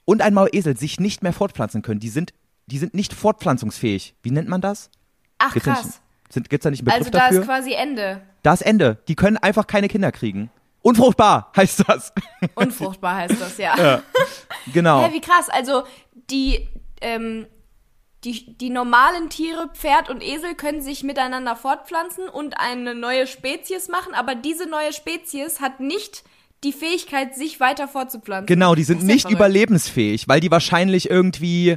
und ein Maulesel sich nicht mehr fortpflanzen können. Die sind, die sind nicht fortpflanzungsfähig. Wie nennt man das? Ach Gibt's da krass. nicht, sind, da nicht einen Begriff Also da dafür? ist quasi Ende. Das Ende. Die können einfach keine Kinder kriegen. Unfruchtbar heißt das. <laughs> Unfruchtbar heißt das, ja. genau. Hä, wie krass. Also die, ähm, die, die normalen Tiere, Pferd und Esel, können sich miteinander fortpflanzen und eine neue Spezies machen, aber diese neue Spezies hat nicht die Fähigkeit, sich weiter fortzupflanzen. Genau, die sind nicht verrückt. überlebensfähig, weil die wahrscheinlich irgendwie.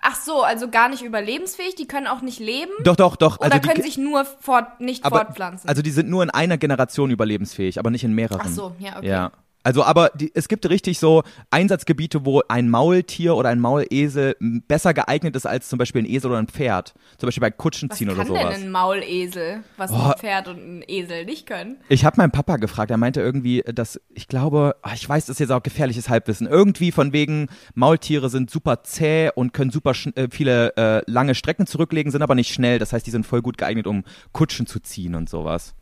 Ach so, also gar nicht überlebensfähig, die können auch nicht leben. Doch, doch, doch. Oder also die, können sich nur fort, nicht aber, fortpflanzen. Also die sind nur in einer Generation überlebensfähig, aber nicht in mehreren. Ach so, ja, okay. Ja. Also, aber die, es gibt richtig so Einsatzgebiete, wo ein Maultier oder ein Maulesel besser geeignet ist als zum Beispiel ein Esel oder ein Pferd. Zum Beispiel bei Kutschen was ziehen kann oder denn sowas. ein Maulesel, was Boah. ein Pferd und ein Esel nicht können? Ich habe meinen Papa gefragt, er meinte irgendwie, dass ich glaube, ah, ich weiß, das ist jetzt auch gefährliches Halbwissen, irgendwie von wegen Maultiere sind super zäh und können super äh, viele äh, lange Strecken zurücklegen, sind aber nicht schnell. Das heißt, die sind voll gut geeignet, um Kutschen zu ziehen und sowas.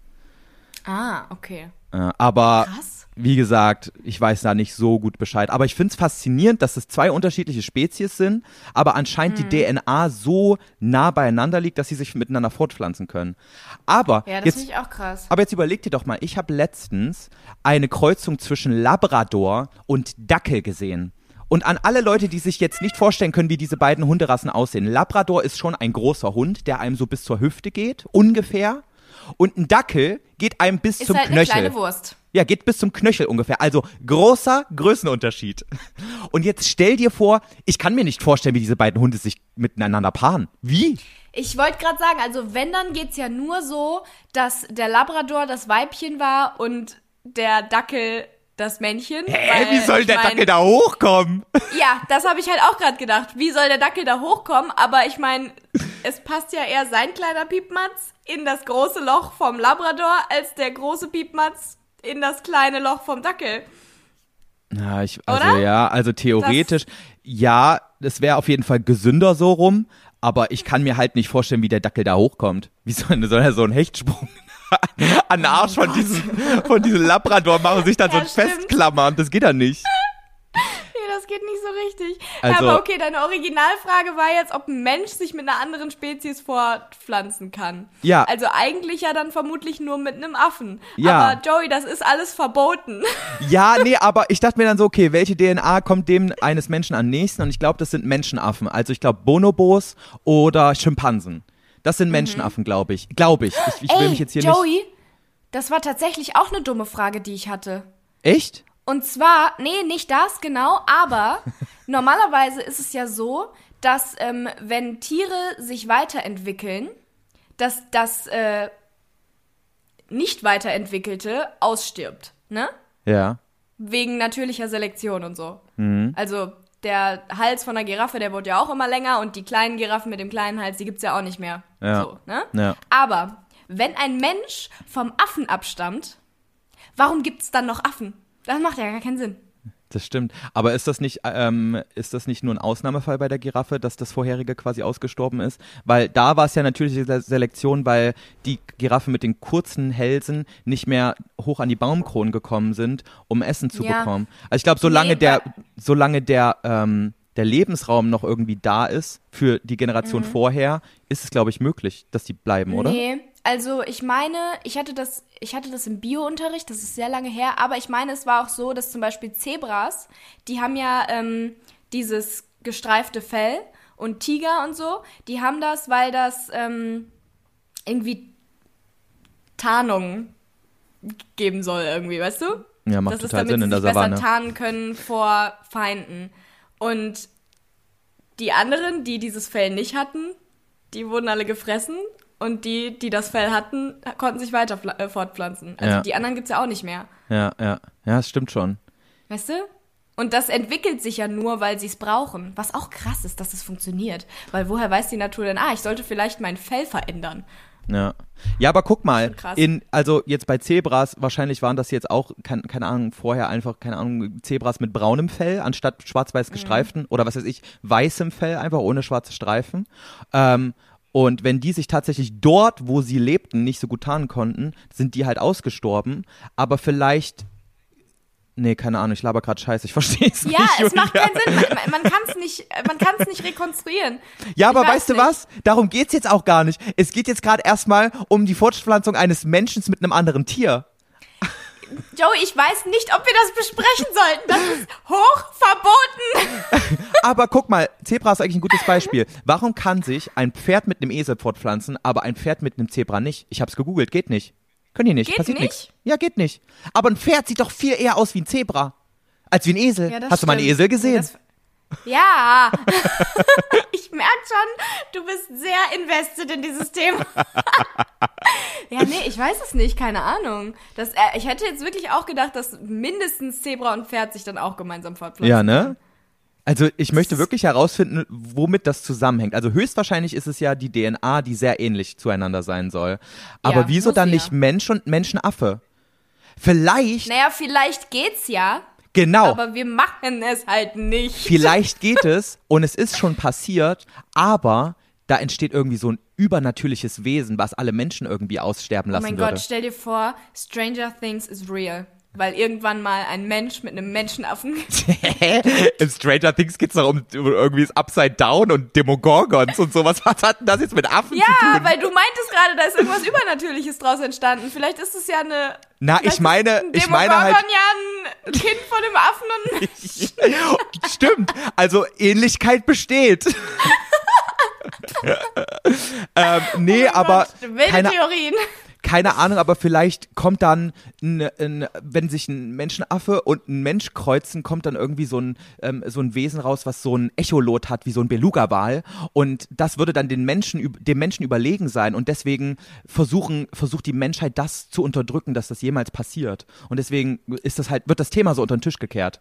Ah, okay. Äh, aber Krass. Wie gesagt, ich weiß da nicht so gut Bescheid. Aber ich finde es faszinierend, dass es zwei unterschiedliche Spezies sind, aber anscheinend Mhm. die DNA so nah beieinander liegt, dass sie sich miteinander fortpflanzen können. Aber Ja, das jetzt finde ich auch krass. aber jetzt überleg dir doch mal, ich habe letztens eine Kreuzung zwischen Labrador und Dackel gesehen. Und an alle Leute, die sich jetzt nicht vorstellen können, wie diese beiden Hunderassen aussehen. Labrador ist schon ein großer Hund, der einem so bis zur Hüfte geht, ungefähr. Und ein Dackel geht einem bis Ist zum halt eine Knöchel. kleine Wurst. Ja, geht bis zum Knöchel ungefähr. Also großer Größenunterschied. Und jetzt stell dir vor, ich kann mir nicht vorstellen, wie diese beiden Hunde sich miteinander paaren. Wie? Ich wollte gerade sagen, also wenn, dann geht's ja nur so, dass der Labrador das Weibchen war und der Dackel das Männchen. Hä, weil, wie soll ich der mein, Dackel da hochkommen? Ja, das habe ich halt auch gerade gedacht. Wie soll der Dackel da hochkommen? Aber ich meine, es passt ja eher sein kleiner Piepmatz in das große Loch vom Labrador als der große Piepmatz in das kleine Loch vom Dackel. Na, ich, also Oder? ja, also theoretisch, ja, es wäre auf jeden Fall gesünder so rum, aber ich kann mir halt nicht vorstellen, wie der Dackel da hochkommt. Wie soll, soll er so einen Hechtsprung <laughs> an den Arsch von diesem, von diesem Labrador machen und sich dann Oh Ja, so festklammern? Das geht dann nicht. Das geht nicht so richtig. Also- Aber okay, deine Originalfrage war jetzt, ob ein Mensch sich mit einer anderen Spezies fortpflanzen kann. Ja. Also eigentlich ja dann vermutlich nur mit einem Affen. Ja. Aber Joey, das ist alles verboten. <laughs> Ja, nee, aber ich dachte mir dann so, okay, welche DNA kommt dem eines Menschen am nächsten? Und ich glaube, das sind Menschenaffen. Also ich glaube Bonobos oder Schimpansen. Das sind Menschenaffen, glaube ich. Glaube ich. Ich, ich will Mhm. Ey, mich jetzt hier Joey, das war tatsächlich auch eine dumme Frage, die ich hatte. nicht. Echt? Und zwar, nee, nicht das genau, aber <laughs> normalerweise ist es ja so, dass ähm, wenn Tiere sich weiterentwickeln, dass das äh, nicht weiterentwickelte ausstirbt, ne? Ja. Wegen natürlicher Selektion und so. Mhm. Also der Hals von der Giraffe, der wurde ja auch immer länger und die kleinen Giraffen mit dem kleinen Hals, die gibt's ja auch nicht mehr. Ja. So, ne? Ja. Aber wenn ein Mensch vom Affen abstammt, warum gibt's dann noch Affen? Das macht ja gar keinen Sinn. Das stimmt. Aber ist das nicht, ähm, ist das nicht nur ein Ausnahmefall bei der Giraffe, dass das vorherige quasi ausgestorben ist? Weil da war es ja natürliche Se- Selektion, weil die Giraffen mit den kurzen Hälsen nicht mehr hoch an die Baumkronen gekommen sind, um Essen zu Ja. bekommen. Also ich glaube, solange Nee, der, solange der, ähm, der Lebensraum noch irgendwie da ist für die Generation vorher, ist es, glaube ich, möglich, dass die bleiben, oder? Mhm. Nee, also ich meine, ich hatte das, ich hatte das im Bio-Unterricht, das ist sehr lange her, aber ich meine, es war auch so, dass zum Beispiel Zebras, die haben ja ähm, dieses gestreifte Fell und Tiger und so, die haben das, weil das ähm, irgendwie Tarnung geben soll irgendwie, weißt du? Ja, macht das ist, total damit Sinn in der sich Savanne. besser tarnen können vor Feinden. Und die anderen, die dieses Fell nicht hatten, die wurden alle gefressen und die, die das Fell hatten, konnten sich weiter äh, fortpflanzen. Also Ja. die anderen gibt's ja auch nicht mehr. Ja, ja. Ja, das stimmt schon. Weißt du? Und das entwickelt sich ja nur, weil sie es brauchen. Was auch krass ist, dass es funktioniert. Weil woher weiß die Natur denn, ah, ich sollte vielleicht mein Fell verändern. Ja. Ja, aber guck mal, in, also jetzt bei Zebras, wahrscheinlich waren das jetzt auch, kein, keine Ahnung, vorher einfach, keine Ahnung, Zebras mit braunem Fell anstatt Mhm. schwarz-weiß gestreiften oder was weiß ich, weißem Fell, einfach ohne schwarze Streifen. Ähm, und wenn die sich tatsächlich dort, wo sie lebten, nicht so gut tarnen konnten, sind die halt ausgestorben. Aber vielleicht, nee, keine Ahnung, ich laber gerade scheiße, ich <laughs> verstehe es nicht. Ja, es macht keinen Sinn. Man, man kann es nicht, man kann es nicht rekonstruieren. Ja, aber weiß weißt du nicht. was? Darum geht's jetzt auch gar nicht. Es geht jetzt gerade erstmal um die Fortpflanzung eines Menschen mit einem anderen Tier. Joey, ich weiß nicht, ob wir das besprechen sollten. Das ist hoch verboten. <laughs> Aber guck mal, Zebra ist eigentlich ein gutes Beispiel. Warum kann sich ein Pferd mit einem Esel fortpflanzen, aber ein Pferd mit einem Zebra nicht? Ich hab's gegoogelt, geht nicht. Können die nicht. Geht Passiert nicht? nichts. Ja, geht nicht. Aber ein Pferd sieht doch viel eher aus wie ein Zebra. Als wie ein Esel. Ja, Hast du mal einen stimmt. Esel gesehen? Das- Ja, <laughs> ich merke schon, du bist sehr invested in dieses Thema. <laughs> ja, nee, ich weiß es nicht, keine Ahnung. Das, äh, ich hätte jetzt wirklich auch gedacht, dass mindestens Zebra und Pferd sich dann auch gemeinsam fortpflanzen. ja, ne? Also ich möchte wirklich herausfinden, womit das zusammenhängt. Also höchstwahrscheinlich ist es ja die DNA, die sehr ähnlich zueinander sein soll. Aber Ja, wieso dann sie nicht ja. Mensch und Menschenaffe? Vielleicht, Naja, vielleicht geht's ja, genau, aber wir machen es halt nicht. vielleicht geht <laughs> es und es ist schon passiert, aber da entsteht irgendwie so ein übernatürliches Wesen, was alle Menschen irgendwie aussterben Oh lassen mein würde. Gott, stell dir vor, Stranger Things is real. Weil irgendwann mal ein Mensch mit einem Menschenaffen. <laughs> Im Stranger Things geht's doch um, irgendwie das Upside Down und Demogorgons und sowas. Was hat denn das jetzt mit Affen Ja, zu tun? weil du meintest gerade, da ist irgendwas Übernatürliches draus entstanden. Vielleicht ist es ja eine. Na, ich meine, ich meine halt- Demogorgon ja ein Kind von dem Affen und. <laughs> Stimmt, also Ähnlichkeit besteht. <laughs> ähm, nee, aber Oh Gott, wilde keine, Theorien. Keine Ahnung, aber vielleicht kommt dann, ein, ein, wenn sich ein Menschenaffe und ein Mensch kreuzen, kommt dann irgendwie so ein, ähm, so ein Wesen raus, was so ein Echolot hat, wie so ein Beluga-Wal. Und das würde dann den Menschen, dem Menschen überlegen sein. Und deswegen versuchen, versucht die Menschheit das zu unterdrücken, dass das jemals passiert. Und deswegen ist das halt, wird das Thema so unter den Tisch gekehrt.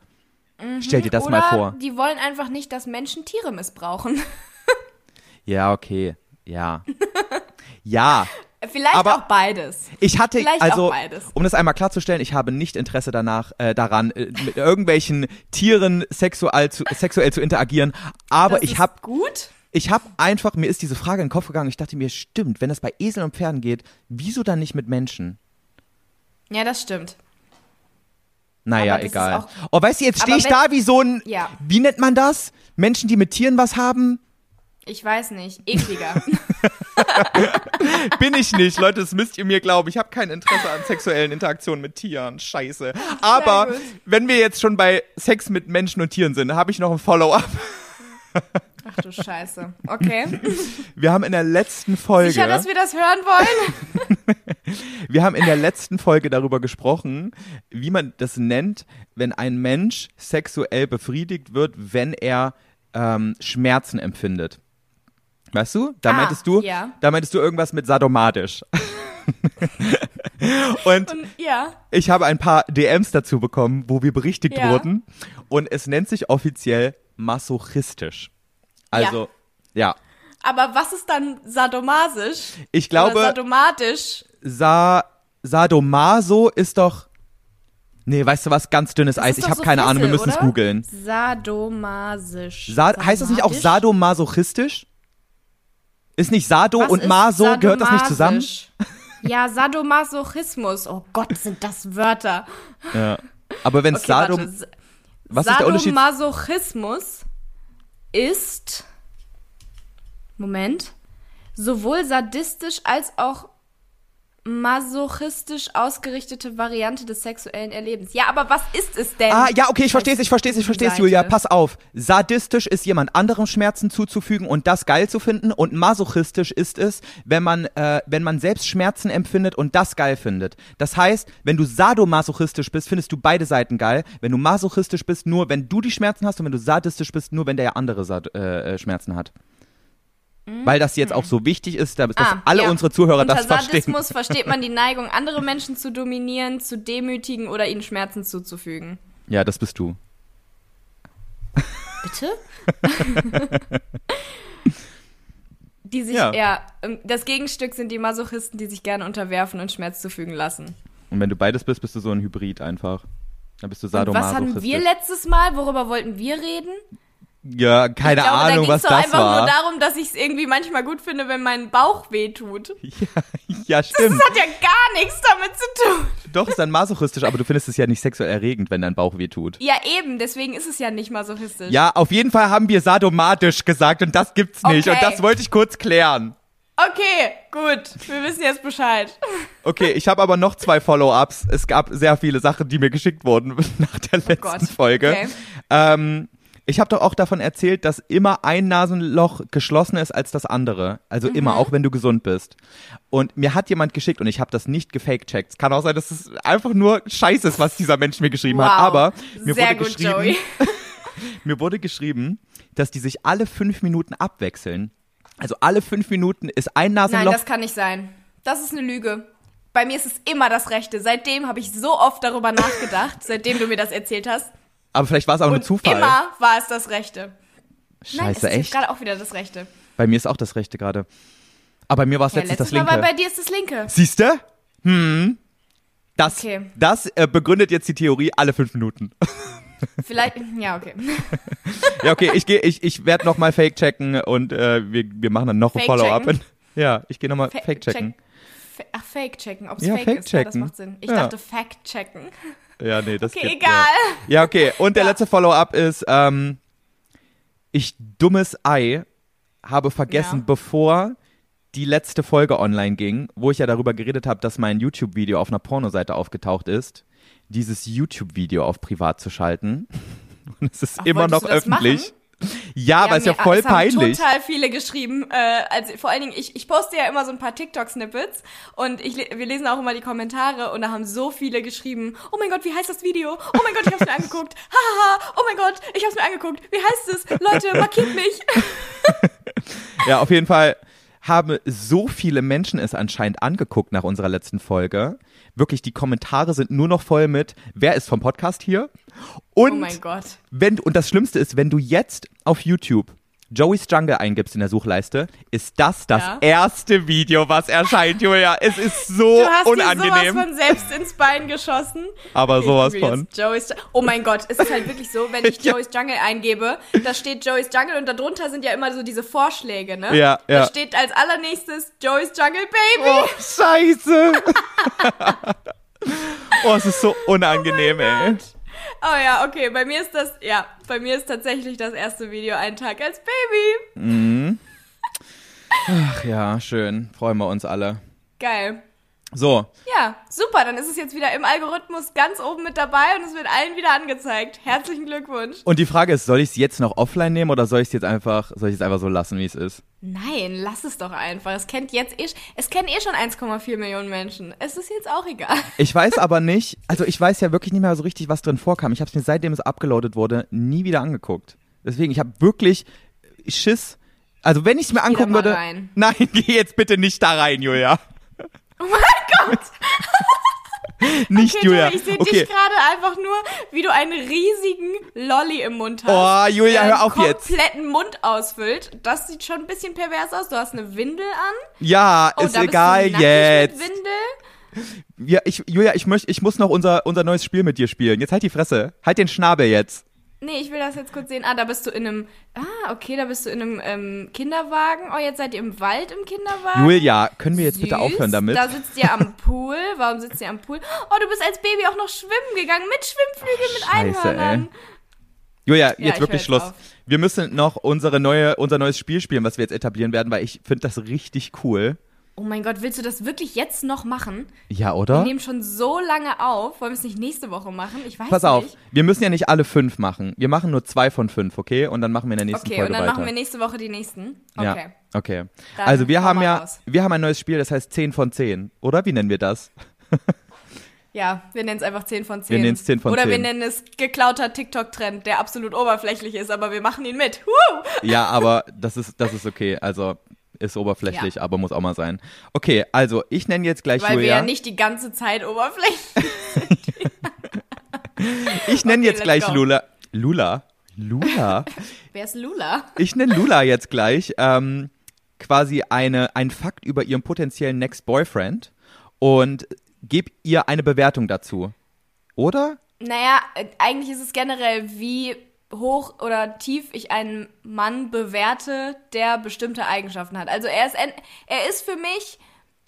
Stell dir das mal vor. die wollen einfach nicht, dass Menschen Tiere missbrauchen. <laughs> Ja, okay. Ja. Ja. Vielleicht Aber- auch beides. Ich hatte, Vielleicht also, auch beides. um das einmal klarzustellen, ich habe nicht Interesse danach, äh, daran, äh, mit irgendwelchen Tieren sexuell zu, sexuell zu interagieren. Aber Das ich habe gut. ich habe einfach, mir ist diese Frage in den Kopf gegangen. Ich dachte mir, stimmt, wenn das bei Eseln und Pferden geht, wieso dann nicht mit Menschen? Ja, das stimmt. Naja, egal. auch- oh, weißt du, jetzt stehe ich wenn- da wie so ein, Ja. wie nennt man das? Menschen, die mit Tieren was haben? Ich weiß nicht. Ekliger. <laughs> <laughs> Bin ich nicht, Leute, das müsst ihr mir glauben. Ich habe kein Interesse an sexuellen Interaktionen mit Tieren. Scheiße. Aber wenn wir jetzt schon bei Sex mit Menschen und Tieren sind, habe ich noch ein Follow-up. <laughs> Ach du Scheiße. Okay. Wir haben in der letzten Folge, Sicher, dass wir das hören wollen? <laughs> wir haben in der letzten Folge darüber gesprochen, wie man das nennt, wenn ein Mensch sexuell befriedigt wird, wenn er ähm, Schmerzen empfindet. Weißt du? Da Ah, meintest du, ja. da meintest du irgendwas mit sadomatisch. <laughs> und Und ja. Ich habe ein paar DMs dazu bekommen, wo wir berichtigt Ja. wurden. Und es nennt sich offiziell masochistisch. Also, ja. Aber was ist dann sadomasisch? Ich Oder glaube, sadomatisch? Sa Sadomaso ist doch. Nee, weißt du was? Ganz dünnes Das Eis. Ich habe so keine Ahnung, wir Fessel, müssen es oder? googeln. Sadomasisch. Sa heißt das nicht auch sadomasochistisch? Ist nicht Sado Was und Maso, gehört das nicht zusammen? Ja, Sadomasochismus. Oh Gott, sind das Wörter. Ja. Aber wenn Okay, Sadom. warte. Was ist der Unterschied? Sadomasochismus ist Moment, sowohl sadistisch als auch masochistisch ausgerichtete Variante des sexuellen Erlebens. Ja, aber was ist es denn? Ah, ja, okay, ich verstehe es, ich verstehe es, ich verstehe es. Julia. Pass auf. Sadistisch ist jemand anderem Schmerzen zuzufügen und das geil zu finden und masochistisch ist es, wenn man, äh, wenn man selbst Schmerzen empfindet und das geil findet. Das heißt, wenn du sadomasochistisch bist, findest du beide Seiten geil. Wenn du masochistisch bist, nur wenn du die Schmerzen hast und wenn du sadistisch bist, nur wenn der andere Sad äh, äh, Schmerzen hat. Weil das jetzt auch so wichtig ist, dass Ah, alle ja. unsere Zuhörer Unter das verstehen. Sadismus versteht man die <laughs> Neigung, andere Menschen zu dominieren, zu demütigen oder ihnen Schmerzen zuzufügen. Ja, das bist du. Bitte? <laughs> die sich, Ja. ja. ähm, das Gegenstück sind die Masochisten, die sich gerne unterwerfen und Schmerz zufügen lassen. Und wenn du beides bist, bist du so ein Hybrid einfach. Dann bist du Und was sadomasochistisch. hatten wir letztes Mal? Worüber wollten wir reden? Ja, keine glaube, Ahnung, da was ging's doch das einfach war. nur darum, dass ich es irgendwie manchmal gut finde, wenn mein Bauch weh tut. <laughs> Ja, stimmt. Das hat ja gar nichts damit zu tun. Doch, ist dann masochistisch, aber du findest es ja nicht sexuell erregend, wenn dein Bauch weh tut. Ja, eben, deswegen ist es ja nicht masochistisch. Ja, auf jeden Fall haben wir sadomatisch gesagt und das gibt's nicht. Okay. Und das wollte ich kurz klären. Okay, gut. Wir wissen jetzt Bescheid. <laughs> Okay, ich habe aber noch zwei Follow-ups. Es gab sehr viele Sachen, die mir geschickt wurden <laughs> nach der letzten Oh. Folge. Okay. Ähm, Ich habe doch auch davon erzählt, dass immer ein Nasenloch geschlossener ist als das andere. Also Mhm. immer, auch wenn du gesund bist. Und mir hat jemand geschickt und ich habe das nicht gefaked-checkt. Es kann auch sein, dass es einfach nur Scheiße ist, was dieser Mensch mir geschrieben hat. Wow. Aber mir Sehr wurde gut, geschrieben, <laughs> mir wurde geschrieben, dass die sich alle fünf Minuten abwechseln. Also alle fünf Minuten ist ein Nein, Nasenloch. das kann nicht sein. Das ist eine Lüge. Bei mir ist es immer das Rechte. Seitdem habe ich so oft darüber nachgedacht, seitdem du mir das erzählt hast. Aber vielleicht war es auch nur Zufall. immer war es das Rechte. Nein, es Scheiße, ist jetzt echt? gerade auch wieder das Rechte. Bei mir ist auch das rechte gerade. Aber bei mir war es Ja, letztens das linke. bei dir ist das linke. Siehst du? Hm. Das, Okay. das äh, begründet jetzt die Theorie alle fünf Minuten. <laughs> Vielleicht, ja, okay. ja, okay, ich ich, ich werde nochmal Fake checken und äh, wir, wir machen dann noch ein Follow-up. checken? <laughs> Ja, ich gehe nochmal Fa- Fake checken. Check- Ach, Fake checken. Ob es Ja, fake, Fake ist, ja, das checken. macht Sinn. Ich Ja. dachte Fact checken. Ja, nee, das Okay, geht, egal. Ja. ja, okay. Und der Ja. letzte Follow-up ist, ähm, ich dummes Ei habe vergessen, Ja. bevor die letzte Folge online ging, wo ich ja darüber geredet habe, dass mein YouTube-Video auf einer Pornoseite aufgetaucht ist, dieses YouTube-Video auf privat zu schalten. <laughs> Und es ist Ach, immer noch öffentlich. Machen? Ja, aber ist ja voll es haben peinlich. total viele geschrieben. Äh, also vor allen Dingen, ich, ich poste ja immer so ein paar TikTok-Snippets und ich, wir lesen auch immer die Kommentare und da haben so viele geschrieben, oh mein Gott, wie heißt das Video? Oh mein Gott, ich hab's mir angeguckt. <laughs> Hahaha, oh mein Gott, ich hab's mir angeguckt. Wie heißt es? Leute, markiert mich. <laughs> Ja, auf jeden Fall haben so viele Menschen es anscheinend angeguckt nach unserer letzten Folge. Wirklich, die Kommentare sind nur noch voll mit, wer ist vom Podcast hier? Und Oh mein Gott. wenn und das Schlimmste ist, wenn du jetzt auf YouTube Joey's Jungle eingibst in der Suchleiste, ist das das Ja. erste Video, was erscheint, Julia. Es ist so Du hast dir unangenehm, sowas von selbst ins Bein geschossen. aber sowas von. Joey's Oh mein Gott, es ist halt wirklich so, wenn ich. <laughs> Joey's Jungle eingebe, da steht Joey's Jungle und darunter sind ja immer so diese Vorschläge, ne? Ja, ja. Da steht als allernächstes Joey's Jungle Baby. Oh, scheiße. <laughs> oh, es ist so unangenehm, ey. Oh ja, okay, bei mir ist das, ja, bei mir ist tatsächlich das erste Video ein Tag als Baby. Ach ja, schön. Freuen wir uns alle. Geil. So, Ja, super, dann ist es jetzt wieder im Algorithmus ganz oben mit dabei und es wird allen wieder angezeigt. Herzlichen Glückwunsch. und die Frage ist, soll ich es jetzt noch offline nehmen oder soll ich es jetzt einfach, soll ich es einfach so lassen, wie es ist? Nein, lass es doch einfach. Es kennt jetzt eh, es kennen eh schon 1,4 Millionen Menschen. Es ist jetzt auch egal. <laughs> Ich weiß aber nicht, also ich weiß ja wirklich nicht mehr so richtig, was drin vorkam. Ich habe es mir seitdem es abgeloadet wurde nie wieder angeguckt. Deswegen, ich habe wirklich Schiss. Also wenn ich es mir angucken würde, rein. <laughs> nein, geh jetzt bitte nicht da rein, Julia. Oh mein Gott. <laughs> Nicht Okay, Julia. Joey, ich sehe okay. dich gerade einfach nur, wie du einen riesigen Lolly im Mund hast. Oh, Julia, hör auf einen jetzt. kompletten Mund ausfüllt. Das sieht schon ein bisschen pervers aus. Du hast eine Windel an. Ja, Oh, ist egal jetzt. Mit Windel. Ja, ich, Julia, ich, möcht, ich muss noch unser, unser neues Spiel mit dir spielen. Jetzt halt die Fresse. Halt den Schnabel jetzt. Nee, ich will das jetzt kurz sehen. Ah, da bist du in einem. Ah, okay, da bist du in einem ähm, Kinderwagen. Oh, jetzt seid ihr im Wald im Kinderwagen. Julia, können wir jetzt bitte Süß. aufhören damit? Da sitzt ihr am Pool. Warum sitzt ihr am Pool? Oh, du bist als Baby auch noch schwimmen gegangen mit Schwimmflügeln, mit Scheiße, Einhörnern. Julia, Ja, jetzt hör wirklich jetzt Schluss. auf. Wir müssen noch unsere neue, unser neues Spiel spielen, was wir jetzt etablieren werden, weil ich finde das richtig cool. Oh mein Gott, willst du das wirklich jetzt noch machen? Ja, Wir oder? nehmen schon so lange auf. Wollen wir es nicht nächste Woche machen? Ich weiß Pass auf, nicht. wir müssen ja nicht alle fünf machen. Wir machen nur zwei von fünf, okay? Und dann machen wir in der nächsten Okay, Folge und dann weiter. machen wir nächste Woche die nächsten. Okay. Ja, okay. Dann also wir haben ja, raus. wir haben ein neues Spiel, das heißt 10 von 10. Oder wie nennen wir das? <laughs> Ja, wir nennen es einfach 10 von 10. Wir nennen's 10 von Oder 10. wir nennen es geklauter TikTok-Trend, der absolut oberflächlich ist, aber wir machen ihn mit. Woo! Ja, aber das ist, das ist okay. Also ist oberflächlich, aber muss auch mal sein. Okay, also ich nenne jetzt gleich Weil wir Julia. ja nicht die ganze Zeit oberflächlich <laughs> ich nenne Okay, jetzt gleich go. Lula. Lula? Lula? <laughs> Wer ist Lula? Ich nenne Lula jetzt gleich ähm, quasi eine, ein Fakt über ihren potenziellen Next Boyfriend und gebe ihr eine Bewertung dazu. Oder? Naja, äh, eigentlich ist es generell, wie hoch oder tief ich einen Mann bewerte, der bestimmte Eigenschaften hat. Also er ist, er ist für mich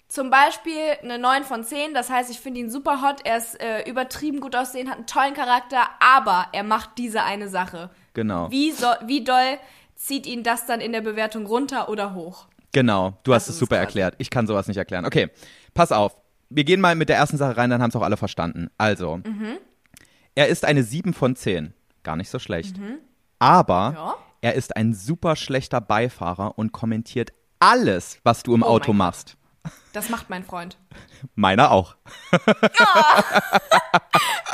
zum Beispiel eine 9 von 10, das heißt, ich finde ihn super hot, er ist äh, übertrieben gut aussehen, hat einen tollen Charakter, aber er macht diese eine Sache. Genau. Wie, so, wie doll zieht ihn das dann in der Bewertung runter oder hoch? Genau, du hast es super erklärt. Ich kann sowas nicht erklären. Okay, pass auf. Wir gehen mal mit der ersten Sache rein, dann haben es auch alle verstanden. Also, Mhm. er ist eine 7 von 10. Gar nicht so schlecht. Mhm. aber Ja. er ist ein super schlechter Beifahrer und kommentiert alles, was du im Oh Auto machst. Das macht mein Freund. Meiner auch. <laughs>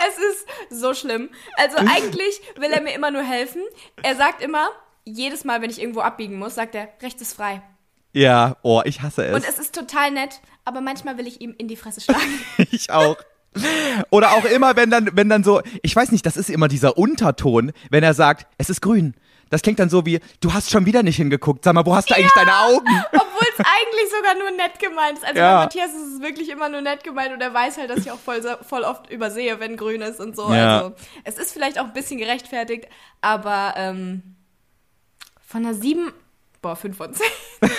Es ist so schlimm. Also eigentlich will er mir immer nur helfen. Er sagt immer, jedes Mal, wenn ich irgendwo abbiegen muss, sagt er, rechts ist frei. Ja, oh, ich hasse es. Und es ist total nett, aber manchmal will ich ihm in die Fresse schlagen. <laughs> Ich auch. Oder auch immer, wenn dann, wenn dann so, ich weiß nicht, das ist immer dieser Unterton, wenn er sagt, es ist grün. Das klingt dann so wie, du hast schon wieder nicht hingeguckt. Sag mal, wo hast du eigentlich deine Augen? <laughs> Obwohl es eigentlich sogar nur nett gemeint ist. Also Ja. bei Matthias ist es wirklich immer nur nett gemeint und er weiß halt, dass ich auch voll, voll oft übersehe, wenn grün ist und so. Ja. Also es ist vielleicht auch ein bisschen gerechtfertigt, aber ähm, von einer 7, boah, 5 von 10. <laughs>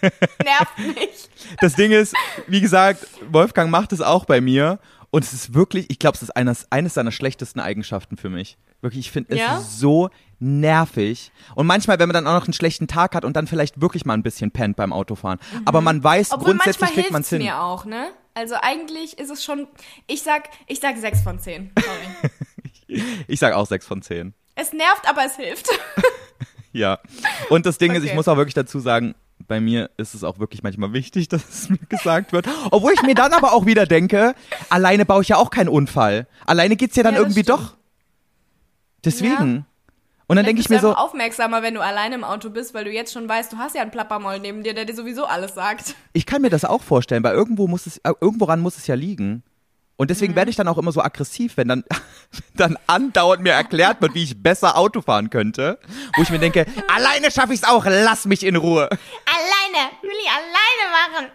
<laughs> Nervt mich. Das Ding ist, wie gesagt, Wolfgang macht es auch bei mir. Und es ist wirklich, ich glaube, es ist eines, eines seiner schlechtesten Eigenschaften für mich. Wirklich, ich finde es Ja? so nervig. Und manchmal, wenn man dann auch noch einen schlechten Tag hat und dann vielleicht wirklich mal ein bisschen pennt beim Autofahren. Aber man weiß, Mhm. Obwohl grundsätzlich kriegt man es hin. mir auch, ne? Also eigentlich ist es schon, ich sag, ich sag 6 von 10. Sorry. <laughs> Ich sage auch 6 von 10. es nervt, aber es hilft. <laughs> Ja. Und das Ding ist, ich Okay. muss auch wirklich dazu sagen, bei mir ist es auch wirklich manchmal wichtig, <laughs> dass es mir gesagt wird. Obwohl ich mir dann aber auch wieder denke, alleine baue ich ja auch keinen Unfall. Alleine geht's ja dann Ja, irgendwie stimmt. doch. Deswegen. Und dann denke ich mir du so, aufmerksamer, wenn du alleine im Auto bist, weil du jetzt schon weißt, du hast ja einen Plappermoll neben dir, der dir sowieso alles sagt. ich kann mir das auch vorstellen, weil irgendwo muss es, äh, irgendworan muss es ja liegen. Und Mhm. deswegen werde ich dann auch immer so aggressiv, wenn dann, <laughs> dann andauernd mir erklärt wird, wie ich besser Auto fahren könnte. Wo ich mir denke, <laughs> alleine schaffe ich es auch, lass mich in Ruhe. Alleine! Will ich alleine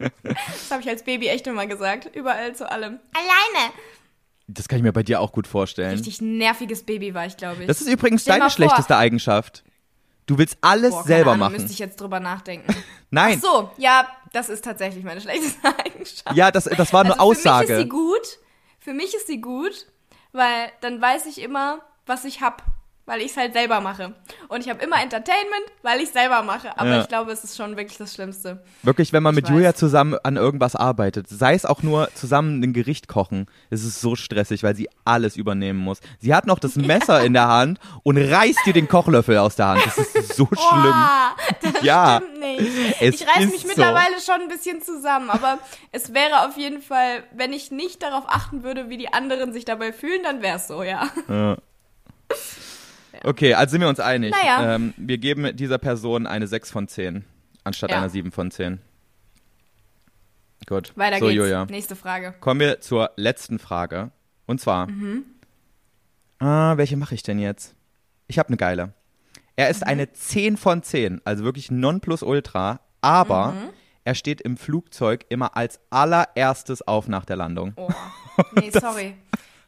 machen! <laughs> das habe ich als Baby echt immer gesagt. Überall zu allem. Alleine! Das kann ich mir bei dir auch gut vorstellen. Richtig nerviges Baby war ich, glaube ich. Das ist übrigens Stell deine schlechteste Eigenschaft. Du willst alles Boah, selber Ahnung, machen. müsste ich jetzt drüber nachdenken. Nein. Ach so, ja, das ist tatsächlich meine schlechteste <laughs> Eigenschaft. Ja, das, das war eine also Für mich Aussage. ist sie gut. Für mich ist sie gut, weil dann weiß ich immer, was ich hab, weil ich es halt selber mache. Und ich habe immer Entertainment, weil ich selber mache. Aber Ja. ich glaube, es ist schon wirklich das Schlimmste. Wirklich, wenn man Ich mit Julia weiß. zusammen an irgendwas arbeitet, sei es auch nur zusammen ein Gericht kochen, es ist so stressig, weil sie alles übernehmen muss. Sie hat noch das <laughs> Messer in der Hand und reißt dir den Kochlöffel aus der Hand. Das ist so schlimm. Boah, das Ja. stimmt nicht. Es ich reiß mich so. mittlerweile schon ein bisschen zusammen, aber es wäre auf jeden Fall, wenn ich nicht darauf achten würde, wie die anderen sich dabei fühlen, dann wäre es so, ja. Okay, also sind wir uns einig. Naja. Ähm, wir geben dieser Person eine 6 von 10 anstatt Ja. einer 7 von 10. Gut. Weiter so, geht's. Julia. Nächste Frage. Kommen wir zur letzten Frage. Und zwar, Mhm. ah, welche mache ich denn jetzt? Ich habe eine geile. Er Mhm. ist eine 10 von 10, also wirklich Nonplusultra, aber Mhm. er steht im Flugzeug immer als allererstes auf nach der Landung. Oh. Nee, <laughs> sorry.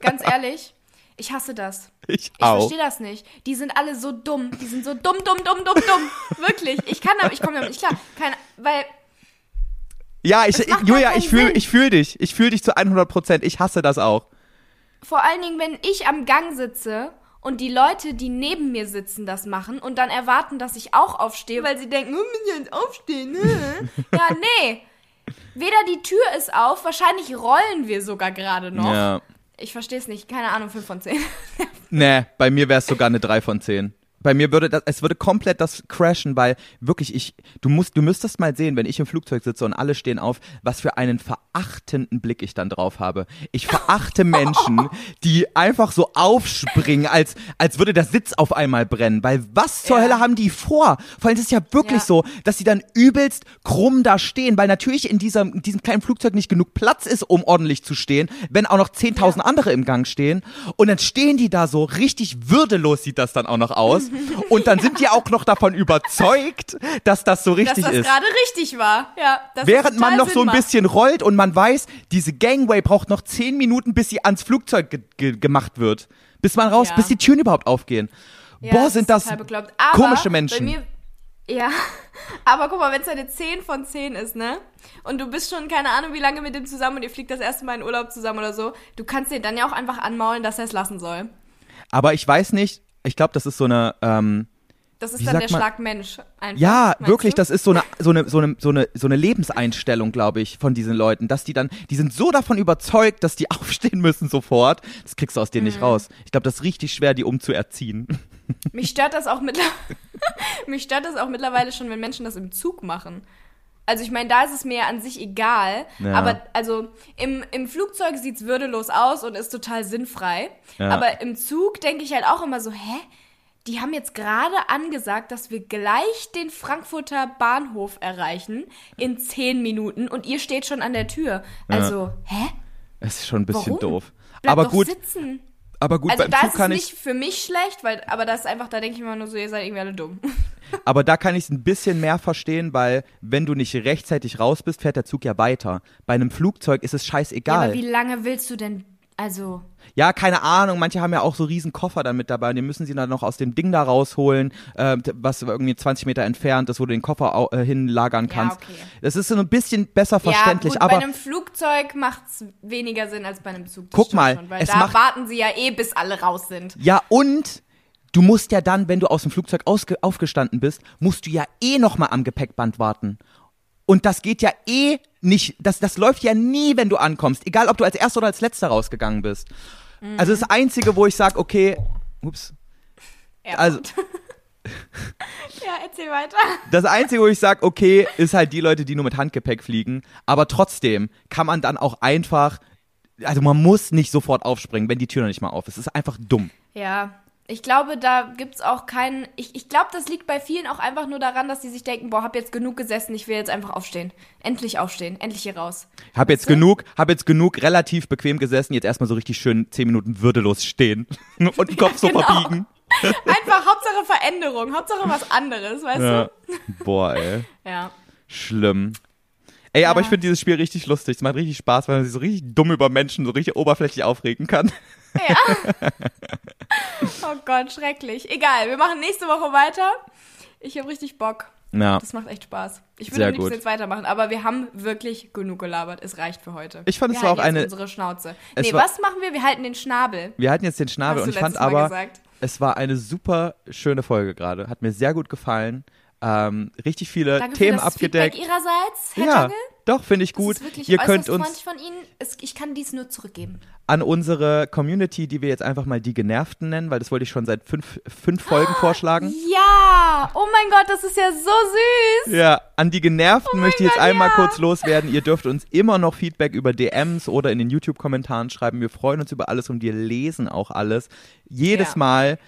Ganz ehrlich, ich hasse das. Ich Ich verstehe das nicht. Die sind alle so dumm. Die sind so dumm, dumm, dumm, dumm, dumm. <laughs> Wirklich. Ich kann damit, ich komme damit nicht klar. Kein, weil, Ja, ich, Julia, ich fühle ich fühl dich. Ich fühle dich zu 100 Prozent. Ich hasse das auch. vor allen Dingen, wenn ich am Gang sitze und die Leute, die neben mir sitzen, das machen und dann erwarten, dass ich auch aufstehe, weil sie denken, müssen wir jetzt aufstehen, ne? <laughs> ja, nee. Weder die Tür ist auf, wahrscheinlich rollen wir sogar gerade noch. Ja. Ich verstehe es nicht. Keine Ahnung, 5 von 10. Nee, bei mir wäre es sogar eine 3 von 10. Bei mir würde das, es würde komplett das crashen, weil wirklich ich, du musst, du müsstest mal sehen, wenn ich im Flugzeug sitze und alle stehen auf, was für einen verachtenden Blick ich dann drauf habe. Ich verachte Menschen, die einfach so aufspringen, als, als würde der Sitz auf einmal brennen, weil was zur Ja. Hölle haben die vor? Vor allem ist es ja wirklich Ja. so, dass sie dann übelst krumm da stehen, weil natürlich in diesem, in diesem kleinen Flugzeug nicht genug Platz ist, um ordentlich zu stehen, wenn auch noch 10.000 andere im Gang stehen. Und dann stehen die da so, richtig würdelos sieht das dann auch noch aus. Und dann sind die auch noch davon überzeugt, dass das so Dass richtig das ist. gerade richtig war. Ja, das Während man noch Sinn so ein macht. bisschen rollt und man weiß, diese Gangway braucht noch 10 Minuten, bis sie ans Flugzeug ge ge gemacht wird. Bis man raus, Ja. bis die Türen überhaupt aufgehen. Ja, Boah, das sind das komische Menschen. ja, <laughs> aber guck mal, wenn es eine 10 von 10 ist, ne? Und du bist schon, keine Ahnung, wie lange mit dem zusammen und ihr fliegt das erste Mal in Urlaub zusammen oder so, du kannst den dann ja auch einfach anmaulen, dass er es lassen soll. Aber ich weiß nicht, ich glaube, das ist so eine, ähm, Das ist dann der man- Schlag Mensch einfach. Ja, wirklich, du? das ist so eine, so eine, so eine, so eine, so eine Lebenseinstellung, glaube ich, von diesen Leuten, dass die dann, die sind so davon überzeugt, dass die <laughs> aufstehen müssen sofort. Das kriegst du aus denen Mhm. nicht raus. Ich glaube, das ist richtig schwer, die umzuerziehen. <laughs> Mich stört das auch mittlerweile. <laughs> mich stört das auch mittlerweile schon, wenn Menschen das im Zug machen. Also ich meine, da ist es mir ja an sich egal. Ja. Aber also im, im Flugzeug sieht's würdelos aus und ist total sinnfrei. Ja. Aber im Zug denke ich halt auch immer so, hä? Die haben jetzt gerade angesagt, dass wir gleich den Frankfurter Bahnhof erreichen in zehn Minuten und ihr steht schon an der Tür. Also, hä? Es ist schon ein bisschen Warum? doof. Bleib aber gut, sitzen. Aber gut, Also beim Zug ist es kann nicht ich, für mich schlecht, weil, aber das ist einfach, da denke ich immer nur so, ihr seid irgendwie alle dumm. <laughs> aber da kann ich es ein bisschen mehr verstehen, weil wenn du nicht rechtzeitig raus bist, fährt der Zug ja weiter. Bei einem Flugzeug ist es Ja, scheißegal. aber wie lange willst du denn, also, Ja, keine Ahnung. Manche haben ja auch so riesen Koffer dann mit dabei. Und die müssen sie dann noch aus dem Ding da rausholen, äh, was irgendwie 20 Meter entfernt ist, wo du den Koffer au- äh, hinlagern Ja, kannst. okay. Das ist so ein bisschen besser verständlich. ja, gut, aber bei einem Flugzeug macht's weniger Sinn als bei einem Zug. das Guck mal, schon, weil es da macht- warten sie ja eh, bis alle raus sind. ja, und du musst ja dann, wenn du aus dem Flugzeug ausge aufgestanden bist, musst du ja eh noch mal am Gepäckband warten. Und das geht ja eh nicht, das, das läuft ja nie, wenn du ankommst. Egal, ob du als Erster oder als Letzter rausgegangen bist. Also das Einzige, wo ich sage, okay, ups, Ja, also <laughs> ja erzähl weiter. Das Einzige, wo ich sage, okay, ist halt die Leute, die nur mit Handgepäck fliegen. Aber trotzdem kann man dann auch einfach, also man muss nicht sofort aufspringen, wenn die Tür noch nicht mal auf ist. Das ist einfach dumm. Ja, ich glaube, da gibt's auch keinen. Ich, ich glaube, das liegt bei vielen auch einfach nur daran, dass die sich denken, boah, hab jetzt genug gesessen, ich will jetzt einfach aufstehen. Endlich aufstehen, endlich hier raus. Hab jetzt genug, hab jetzt genug relativ bequem gesessen, jetzt erstmal so richtig schön zehn Minuten würdelos stehen <laughs> und den Kopf so <laughs> genau. verbiegen. <laughs> Einfach Hauptsache Veränderung, Hauptsache was anderes, weißt Ja. du? Boah, ey. Ja. Schlimm. Ey, aber Ja. ich finde dieses Spiel richtig lustig. Es macht richtig Spaß, weil man sich so richtig dumm über Menschen so richtig oberflächlich aufregen kann. <laughs> Oh Gott, schrecklich. Egal, wir machen nächste Woche weiter. Ich habe richtig Bock. Ja. Das macht echt Spaß. Ich würde am jetzt weitermachen, aber wir haben wirklich genug gelabert. Es reicht für heute. Ich fand, wir es war halten auch jetzt eine- unsere Schnauze. Nee, was machen wir? Wir halten den Schnabel. Wir hatten jetzt den Schnabel Hast und ich fand Mal aber, gesagt. es war eine super schöne Folge gerade. Hat mir sehr gut gefallen. Ähm, richtig viele Danke Themen für das abgedeckt. Feedback Ihrerseits, Herr Ja, Jungle. doch, finde ich Das gut. ist wirklich Ihr könnt uns von Ihnen. Es, ich kann dies nur zurückgeben. an unsere Community, die wir jetzt einfach mal die Genervten nennen, weil das wollte ich schon seit fünf, fünf Folgen vorschlagen. Ja! Oh mein Gott, das ist ja so süß! Ja, an die Genervten möchte ich jetzt Oh Gott, einmal ja. kurz loswerden. Ihr dürft uns immer noch Feedback über DMs oder in den YouTube-Kommentaren schreiben. Wir freuen uns über alles und wir lesen auch alles. Jedes Ja. Mal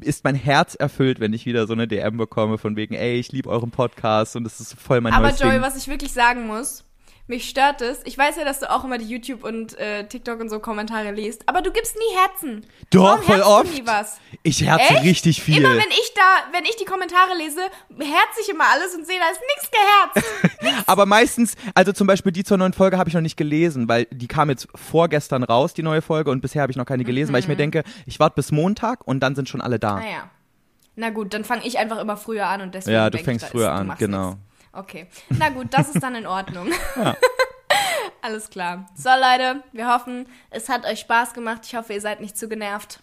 ist mein Herz erfüllt, wenn ich wieder so eine DM bekomme von wegen, ey, ich liebe euren Podcast und es ist voll mein Aber neues Joey, Ding. was ich wirklich sagen muss, mich stört es. Ich weiß ja, dass du auch immer die YouTube und äh, TikTok und so Kommentare liest, aber du gibst nie Herzen. Doch, Warum voll oft. Nie was? Ich herze Echt? richtig viel. Immer wenn ich da, wenn ich die Kommentare lese, herze ich immer alles und sehe, da ist nichts geherzt. <laughs> Aber meistens, also zum Beispiel die zur neuen Folge habe ich noch nicht gelesen, weil die kam jetzt vorgestern raus, die neue Folge, und bisher habe ich noch keine gelesen, weil ich mir denke, ich warte bis Montag und dann sind schon alle da. naja. Na gut, dann fange ich einfach immer früher an und deswegen. Ja, du fängst ich, früher ist, an, genau. nix. Okay. Na gut, das ist dann in Ordnung. <laughs> <laughs> Alles klar. So, Leute, wir hoffen, es hat euch Spaß gemacht. Ich hoffe, ihr seid nicht zu genervt.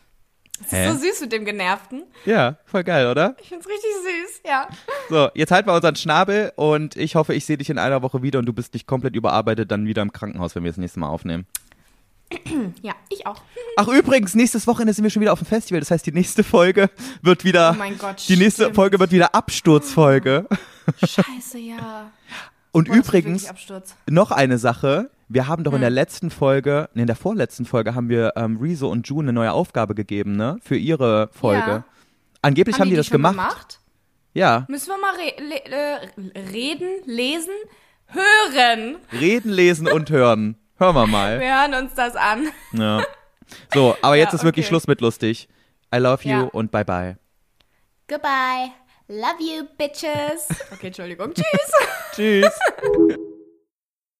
Es ist so süß mit dem Genervten. Ja, voll geil, oder? Ich find's richtig süß, ja. So, jetzt halten wir unseren Schnabel und ich hoffe, ich sehe dich in einer Woche wieder und du bist nicht komplett überarbeitet dann wieder im Krankenhaus, wenn wir das nächste Mal aufnehmen. <clears throat> Ja, ich auch. <laughs> Ach übrigens, nächstes Wochenende sind wir schon wieder auf dem Festival. Das heißt, die nächste Folge wird wieder. Oh mein Gott, Die nächste stimmt. Folge wird wieder Absturzfolge. <laughs> Scheiße, ja. Und Boah, übrigens, noch eine Sache. Wir haben doch in Hm. der letzten Folge, nee, in der vorletzten Folge haben wir ähm, Rezo und June eine neue Aufgabe gegeben, ne? Für ihre Folge. Ja. Angeblich haben, die, das schon gemacht. Ja. Müssen wir mal re le äh, reden, lesen, hören. Reden, lesen und hören. <laughs> Hören wir mal. Wir hören uns das an. Ja. So, aber <laughs> jetzt Ja, ist wirklich okay. Schluss mit lustig. I love you Ja. und bye bye. Goodbye. Love you, bitches. Okay, Entschuldigung. Tschüss. <laughs> Tschüss. <laughs>